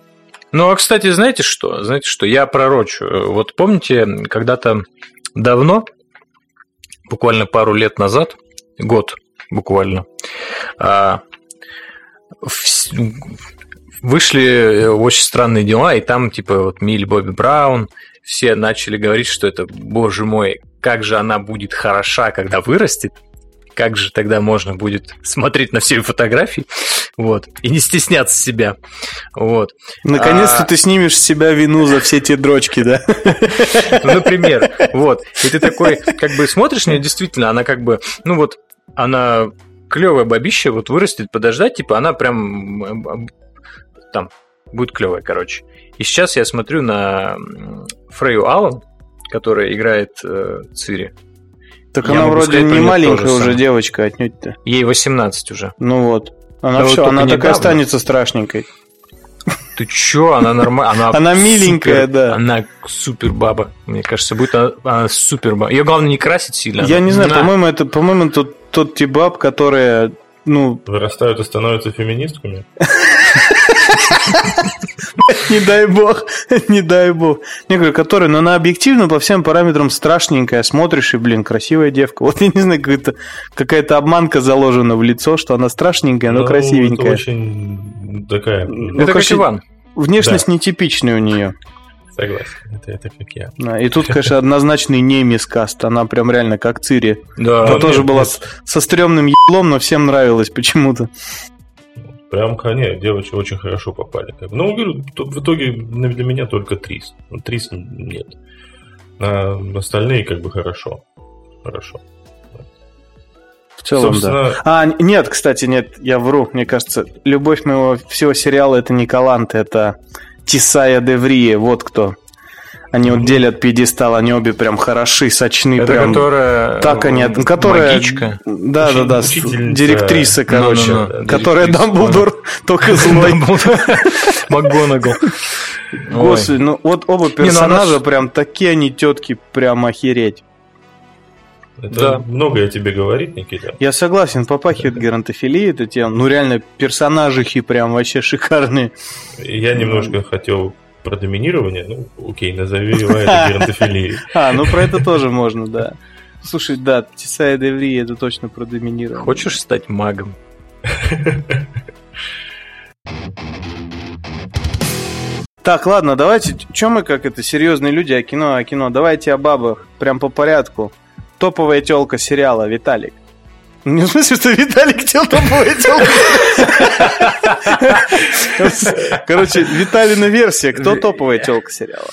Ну, а, кстати, знаете что? Знаете что? Я пророчу. Вот помните, когда-то давно, буквально пару лет назад, год буквально, а, вышли э, очень странные дела, и там, типа, вот Милли Бобби Браун, все начали говорить, что это, боже мой, как же она будет хороша, когда вырастет, как же тогда можно будет смотреть на все фотографии, вот, и не стесняться себя, вот. Наконец-то а... ты снимешь с себя вину за все те дрочки, да? Ну, например, вот, и ты такой, как бы смотришь на нее, действительно, она как бы, ну вот, она клевая бабища, вот вырастет, подождать, типа, она прям там будет клевая, короче. И сейчас я смотрю на Фрейю Аллен, которая играет э, Цири. Так я она вроде сказать, не маленькая уже сам. девочка отнюдь-то. Ей 18 уже. Ну вот. Она да все, вот она так недавно. останется страшненькой. Ты чё, она нормальная. Она, она миленькая, супер, да. Она супер баба. Мне кажется, будет она, она супер баба. Ее главное не красить сильно. Я не знаю, по-моему, это, по-моему, тот, тот тип баб, которые, ну... Вырастают и становятся феминистками. Не дай бог, не дай бог. Не говорю, которая, но она объективно по всем параметрам страшненькая. Смотришь и, блин, красивая девка. Вот я не знаю, какая-то какая обманка заложена в лицо, что она страшненькая, но ну, красивенькая. Это очень такая... Ну, это как Иван. Внешность нетипичная у нее. Согласен, это, это как я. Да, и тут, конечно, однозначный не мискаст. Она прям реально как Цири. Да. Она тоже была со стрёмным еблом, но всем нравилось почему-то. Прям, конечно, девочки очень хорошо попали. Ну, говорю, в итоге для меня только Трис. Ну, Трис нет. А остальные как бы хорошо. Хорошо. В целом, Собственно... да. А, нет, кстати, нет, я вру. Мне кажется, любовь моего всего сериала это не Калант, это Тисая Деврие. Вот кто. Они вот делят пьедестал, они обе прям хороши, сочны. Это прям, которая... Так они... Которая, магичка? Да, да, да. Директриса, короче. No, no, no. Которая Дамблдор только злой. МакГонагал. Господи, ну вот оба ну персонажа прям такие они тетки, прям охереть. Это да. многое тебе говорит, Никита. Я согласен, попахивает да. геронтофилией эта тема. Ну, реально, персонажи прям вообще шикарные. Я немножко хотел про доминирование, ну, окей, назови это геронтофилией. А, ну про это тоже можно, да. Слушай, да, Тесая Деври это точно про доминирование. Хочешь стать магом? Так, ладно, давайте, чем мы как это, серьезные люди, а кино, а кино, давайте о бабах, прям по порядку. Топовая телка сериала, Виталик. Не в смысле, что Виталик хотел топовая телка. Короче, Виталина версия. Кто топовая телка сериала?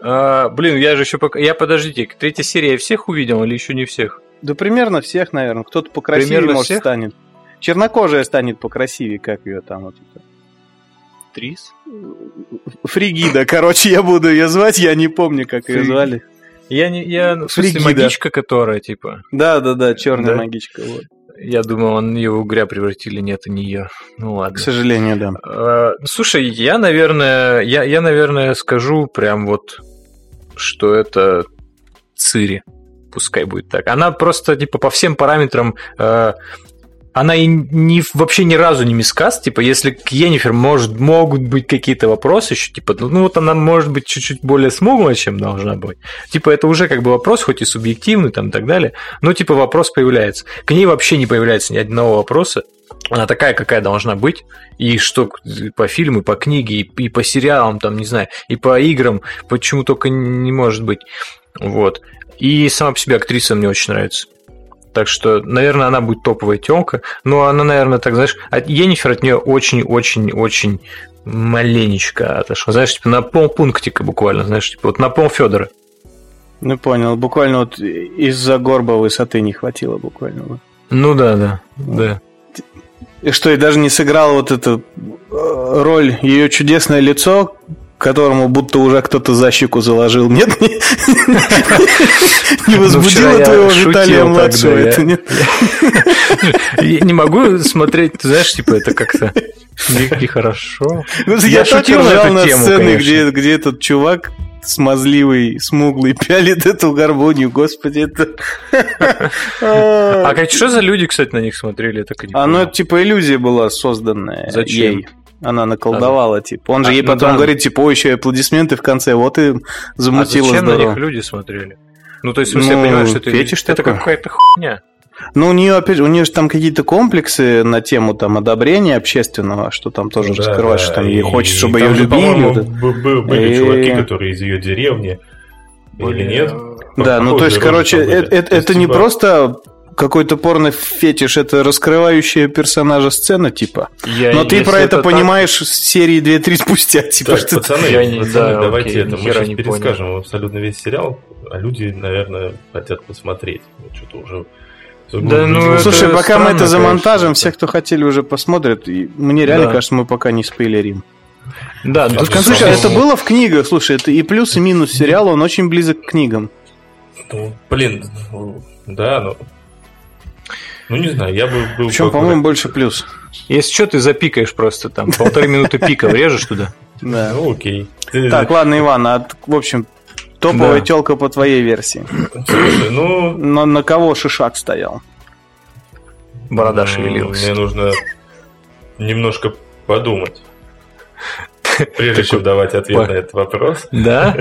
А, блин, я же еще пока... Я, подождите, третья серия всех увидел или еще не всех? Да примерно всех, наверное. Кто-то покрасивее, примерно может, всех? станет. Чернокожая станет покрасивее, как ее там вот это. Трис? Фригида, короче, я буду ее звать, я не помню, как ее звали. Я не, я, в смысле, магичка, которая, типа. Да, да, да, черная да? магичка, вот. Я думал, он ее в угря превратили, нет, не ее. Ну ладно. К сожалению, да. А, слушай, я, наверное, я, я, наверное, скажу прям вот, что это Цири. Пускай будет так. Она просто, типа, по всем параметрам э, она и не, вообще ни разу не мискаст, типа, если к Енифер может, могут быть какие-то вопросы еще, типа, ну, ну вот она может быть чуть-чуть более смуглая, чем должна быть. Типа, это уже как бы вопрос, хоть и субъективный там и так далее, но типа вопрос появляется. К ней вообще не появляется ни одного вопроса, она такая, какая должна быть, и что по фильму, по книге, и, и по сериалам, там, не знаю, и по играм, почему только не может быть. Вот. И сама по себе актриса мне очень нравится. Так что, наверное, она будет топовая телка. Но она, наверное, так, знаешь, от Енифер от нее очень-очень-очень маленечко отошла. Знаешь, типа на полпунктика буквально, знаешь, типа вот на пол Федора. Ну, понял. Буквально вот из-за горба высоты не хватило буквально. Ну да, да, да. И что, и даже не сыграла вот эту э, роль ее чудесное лицо, которому будто уже кто-то за щеку заложил. Нет, не, не ну, возбудило твоего Виталия младшего это нет? Не могу смотреть, знаешь, типа это как-то нехорошо. Ну, я шутил на сцены, где, где этот чувак смазливый, смуглый, пялит эту гармонию, господи, это... А что за люди, кстати, на них смотрели? Это Оно типа иллюзия была созданная Зачем? Она наколдовала, а, типа. Он же а, ей ну потом да. говорит, типа, еще и аплодисменты в конце, вот и замутила а зачем здорово. на них люди смотрели? Ну, то есть, ну, все понимают, что это, это какая-то хуйня. Ну, у нее, опять же, у нее же там какие-то комплексы на тему там одобрения общественного, что там тоже да, раскрываешь, что там ей хочет, чтобы ее любили. Были чуваки, которые из ее деревни, или нет? Да, ну то есть, короче, это, это, это не типа просто какой-то порно-фетиш, это раскрывающая персонажа сцена, типа. Я, Но ты про это, это понимаешь так... серии 2-3 спустя, типа. Так, что пацаны, я не, пацаны да, давайте окей, это, мы сейчас перескажем понял. абсолютно весь сериал, а люди, наверное, хотят посмотреть. Что-то уже да, ну, Слушай, пока странно, мы это замонтажим, все, кто хотели, уже посмотрят. И мне реально да. кажется, мы пока не спойлерим. Да, ну, слушай, это было в книгах, слушай, это и плюс, и минус сериала, он очень близок к книгам. Ну, блин, да, но... Ну, не знаю, я бы был... Причем, по-моему, больше плюс. Если что, ты запикаешь просто там, полторы минуты пика врежешь туда. Да. Ну, окей. Так, ладно, Иван, а, в общем, Топовая да. телка по твоей версии. Слушай, ну... Но на кого Шишак стоял? Борода шевелилась. Мне нужно немножко подумать. Прежде чем давать ответ на этот вопрос. Да?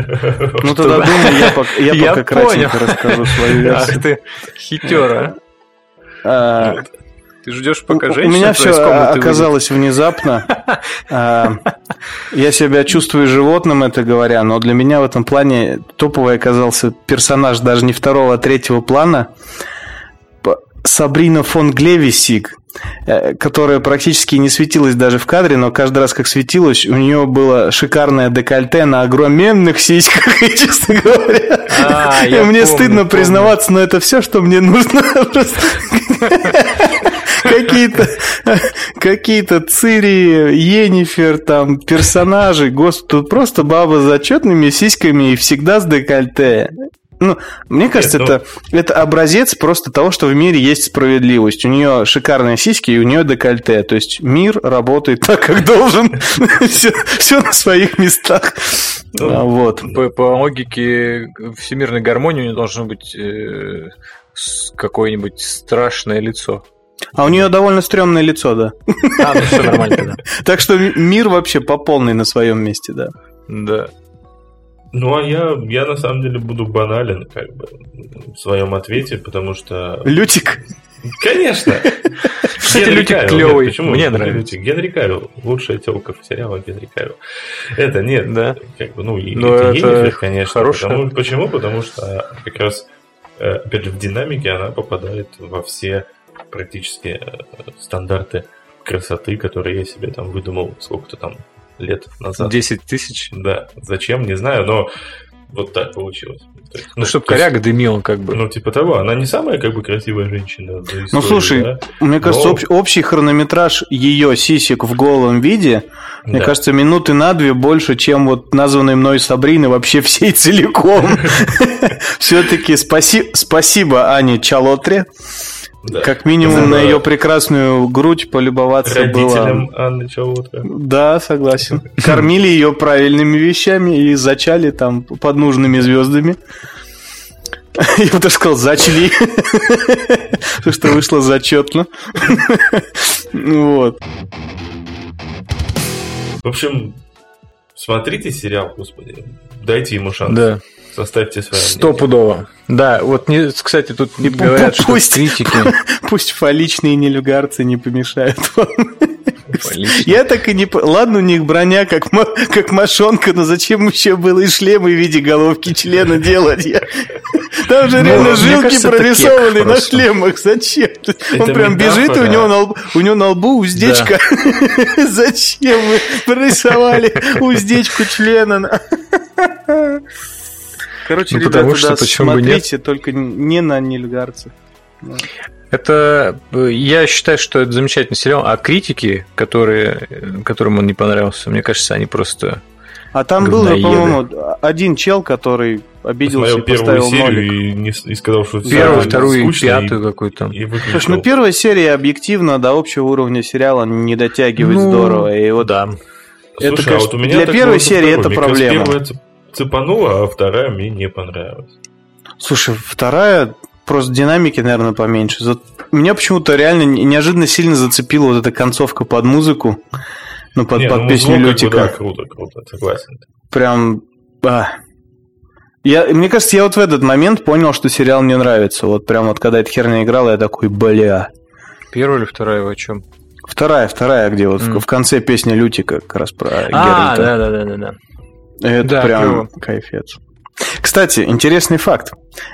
Ну тогда думаю, я пока кратенько расскажу свою версию. Ах ты, хитер, а? Ты ждешь, пока женщина У меня все оказалось выйдет. внезапно. А, я себя чувствую животным, это говоря, но для меня в этом плане топовый оказался персонаж даже не второго, а третьего плана. Сабрина фон Глевисик, которая практически не светилась даже в кадре, но каждый раз, как светилась, у нее было шикарное декольте на огроменных сиськах, честно говоря. А, мне помню, стыдно помню. признаваться, но это все, что мне нужно. Какие-то какие-то Цири, Енифер, там, персонажи. Господи, тут просто баба с зачетными сиськами и всегда с декольте. Ну, мне кажется, Нет, это, ну... это образец просто того, что в мире есть справедливость. У нее шикарные сиськи, и у нее декольте. То есть мир работает так, как должен. все, на своих местах. Ну, а, вот. По, по логике всемирной гармонии у нее должно быть э, какое-нибудь страшное лицо. А у нее довольно стрёмное лицо, да. А, ну все нормально, да. Так что мир вообще по полной на своем месте, да. Да. Ну, а я, я на самом деле буду банален, как бы, в своем ответе, потому что... Лютик? Конечно! Кстати, Лютик клевый. Почему? Мне нравится. Генри Кавилл. Лучшая телка в сериале Генри Кавилл. Это нет. Да. Как бы, ну, и ну, это Енифер, конечно. Хорошая. почему? Потому что как раз, э, опять же, в динамике она попадает во все практически э, стандарты красоты, которые я себе там выдумал сколько-то там лет назад. 10 тысяч? Да. Зачем, не знаю, но вот так получилось. есть, ну, ну, чтобы коряга есть, дымил, как бы. Ну, типа того. Она не самая, как бы, красивая женщина. Истории, ну, слушай, да? мне кажется, Но... общ, общий хронометраж ее сисек в голом виде, да. мне кажется, минуты на две больше, чем вот названной мной Сабрины вообще всей целиком. Все-таки спасибо Ане Чалотре. Да. Как минимум на ее прекрасную грудь полюбоваться Родителям было. Анны Чалотка. Да, согласен. Кормили ее правильными вещами и зачали там под нужными звездами. Я бы даже сказал, зачли. Потому что вышло зачетно. Вот. В общем, смотрите сериал, господи. Дайте ему шанс. Да. Составьте свое Стопудово. Да, вот, не, кстати, тут не говорят, пусть, что критики... Пусть фаличные нелюгарцы не помешают вам. Я так и не... Ладно, у них броня как, как мошонка, но зачем еще было и шлемы в виде головки члена делать? Там же ну, реально жилки прорисованы на шлемах. Зачем? Он прям бежит, и у него на лбу, у него на лбу уздечка. Зачем вы прорисовали уздечку члена? Короче, ну, ребята, потому что, да, почему смотрите, бы нет? только не на нильгарцев. Это я считаю, что это замечательный сериал, а критики, которые, которым он не понравился, мне кажется, они просто. А там был, по-моему, один чел, который обиделся и первую серию нолик. и, не, и сказал, что первую, вторую и пятую какую-то. Слушай, ну первая серия объективно до общего уровня сериала не дотягивает ну, здорово. И вот да. Это, Слушай, конечно, а вот у меня для первой серии это проблема. Первая цепанула, а вторая мне не понравилась. Слушай, вторая просто динамики, наверное, поменьше. За... Меня почему-то реально неожиданно сильно зацепила вот эта концовка под музыку. Ну, под, не, под ну, песню Лютика. да, круто, круто, согласен. Прям... А. Я, мне кажется, я вот в этот момент понял, что сериал мне нравится. Вот прям вот когда эта херня играла, я такой, бля. Первая или вторая вы о чем? Вторая, вторая, где вот mm. в, в конце песня Лютика как раз про а, Геральта. да, да, да, да, да. Это да, прям клево. кайфец. Кстати, интересный факт.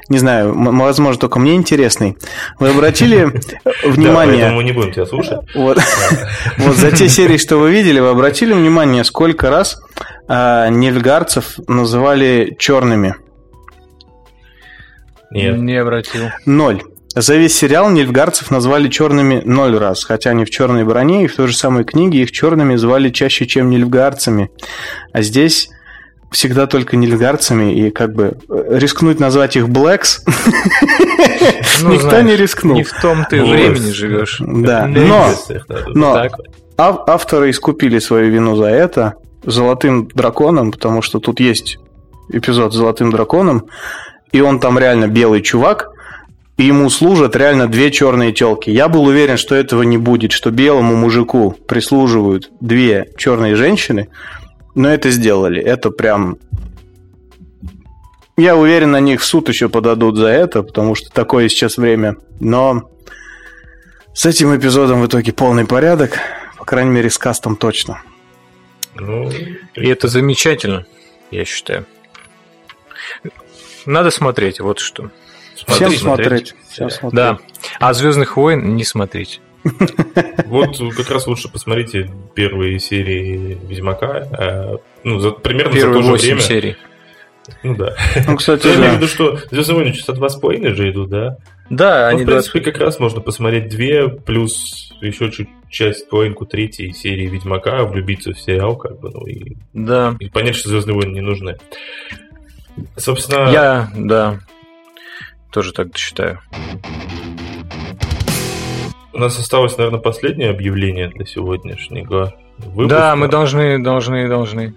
Не знаю, возможно, только мне интересный. Вы обратили внимание... Да, мы не будем тебя слушать. Вот, вот за те серии, что вы видели, вы обратили внимание, сколько раз а, нельгарцев называли черными? Нет. Не обратил. Ноль. За весь сериал нильфгарцев назвали черными ноль раз, хотя они в черной броне, и в той же самой книге их черными звали чаще, чем нильфгарцами. А здесь всегда только нильгарцами, и как бы э, рискнуть назвать их Блэкс ну, никто не рискнул. Не в том ты времени живешь. Да, но, но авторы искупили свою вину за это золотым драконом, потому что тут есть эпизод с золотым драконом, и он там реально белый чувак, и ему служат реально две черные телки. Я был уверен, что этого не будет, что белому мужику прислуживают две черные женщины, но это сделали. Это прям... Я уверен, на них в суд еще подадут за это, потому что такое сейчас время. Но с этим эпизодом в итоге полный порядок. По крайней мере, с кастом точно. Ну, и это замечательно, я считаю. Надо смотреть, вот что. Всем смотреть. смотреть. Всем смотреть. Да. А Звездных войн не смотреть. Вот как раз лучше посмотрите первые серии Ведьмака. Э, ну, за, примерно Первые за то же время. серий. Ну да. Ну, кстати, Я имею в виду, что Звездные войны часа два с половиной же идут, да? Да, ну, они... в принципе, 20... как раз можно посмотреть две, плюс еще чуть часть половинку третьей серии Ведьмака, влюбиться в сериал, как бы, ну и... Да. И понять, что Звездные войны не нужны. Собственно... Я, да, тоже так считаю. У нас осталось, наверное, последнее объявление для сегодняшнего выпуска. Да, мы должны, должны, должны.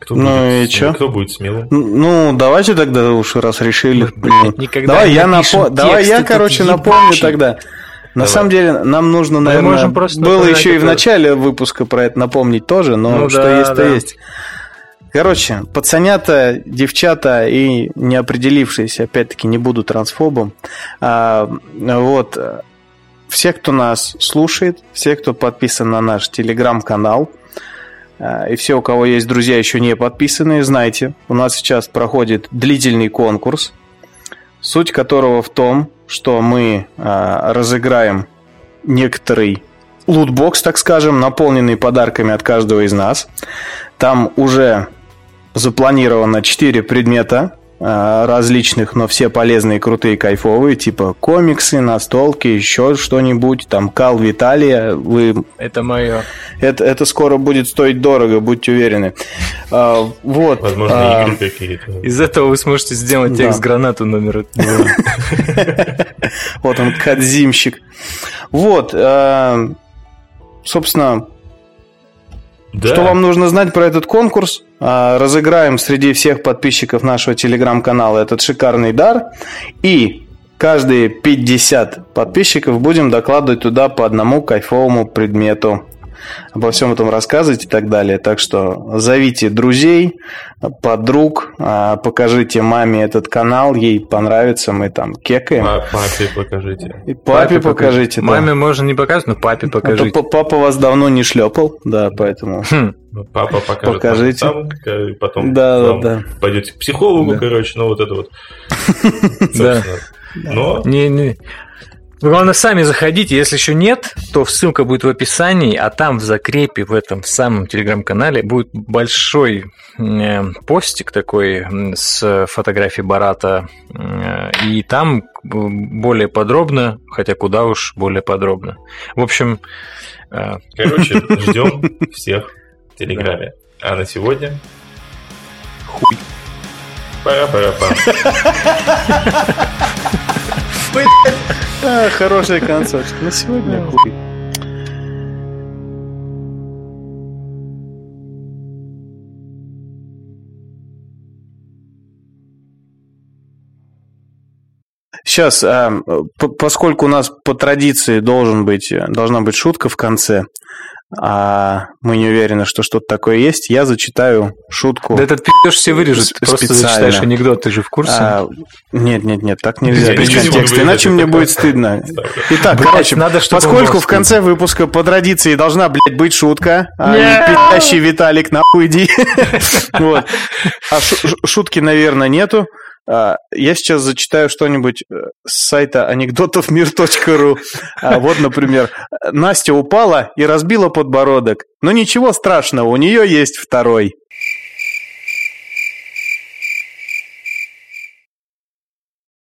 Кто ну будет, и что? Кто будет смелым? Ну, давайте тогда уж раз решили. Блин, никогда давай я, напо... давай я короче, напомню тогда. На Давай. самом деле, нам нужно, наверное, было еще и в начале выпуска про это напомнить тоже, но ну, что да, есть, то есть. Короче, пацанята, девчата и неопределившиеся, опять-таки, не буду трансфобом. А, вот, все, кто нас слушает, все, кто подписан на наш телеграм-канал, э, и все, у кого есть друзья еще не подписанные, знайте, у нас сейчас проходит длительный конкурс, суть которого в том, что мы э, разыграем некоторый лутбокс, так скажем, наполненный подарками от каждого из нас. Там уже запланировано 4 предмета, различных, но все полезные, крутые, кайфовые, типа комиксы, настолки, еще что-нибудь, там Кал Виталия, вы... Это мое. Это, это скоро будет стоить дорого, будьте уверены. А, вот. Возможно, а, игры какие-то. Из этого вы сможете сделать да. гранату номер Вот он, Кадзимщик. Вот, э, собственно, да. Что вам нужно знать про этот конкурс? А, разыграем среди всех подписчиков нашего телеграм-канала этот шикарный дар. И каждые 50 подписчиков будем докладывать туда по одному кайфовому предмету. Обо всем этом рассказывать и так далее. Так что зовите друзей, подруг, а, покажите маме этот канал, ей понравится, мы там кекаем. А папе покажите. И папе, папе покажите. Да. Маме можно не показывать, но папе покажите. А папа вас давно не шлепал, да, поэтому... Хм. Папа покажет Покажите. Сам, потом да, да, да. пойдете к психологу, да. короче, ну вот это вот. Да. Но... Не, не. Главное, сами заходите. Если еще нет, то ссылка будет в описании, а там в закрепе в этом самом телеграм-канале будет большой э, постик такой с фотографией Барата. Э, и там более подробно, хотя куда уж более подробно. В общем... Э, Короче, ждем всех в Телеграме. А на сегодня... Хуй. Пара-пара-пара. А, хорошая концовочка. На сегодня хуй. Сейчас, а, поскольку у нас по традиции должен быть, должна быть шутка в конце, а мы не уверены, что что-то такое есть, я зачитаю шутку. Да этот пи***ш все вырежет, просто зачитаешь анекдот, ты же в курсе? А, нет, нет, нет, так нельзя без контекста, иначе мне будет стыдно. Итак, короче, надо, поскольку в конце выпуска по традиции должна, блядь, быть шутка, а не пи***щий Виталик, нахуй иди. Вот. А шутки, наверное, нету. А, я сейчас зачитаю что-нибудь э, с сайта анекдотовмир.ру. А, вот, например, Настя упала и разбила подбородок. Но ничего страшного, у нее есть второй.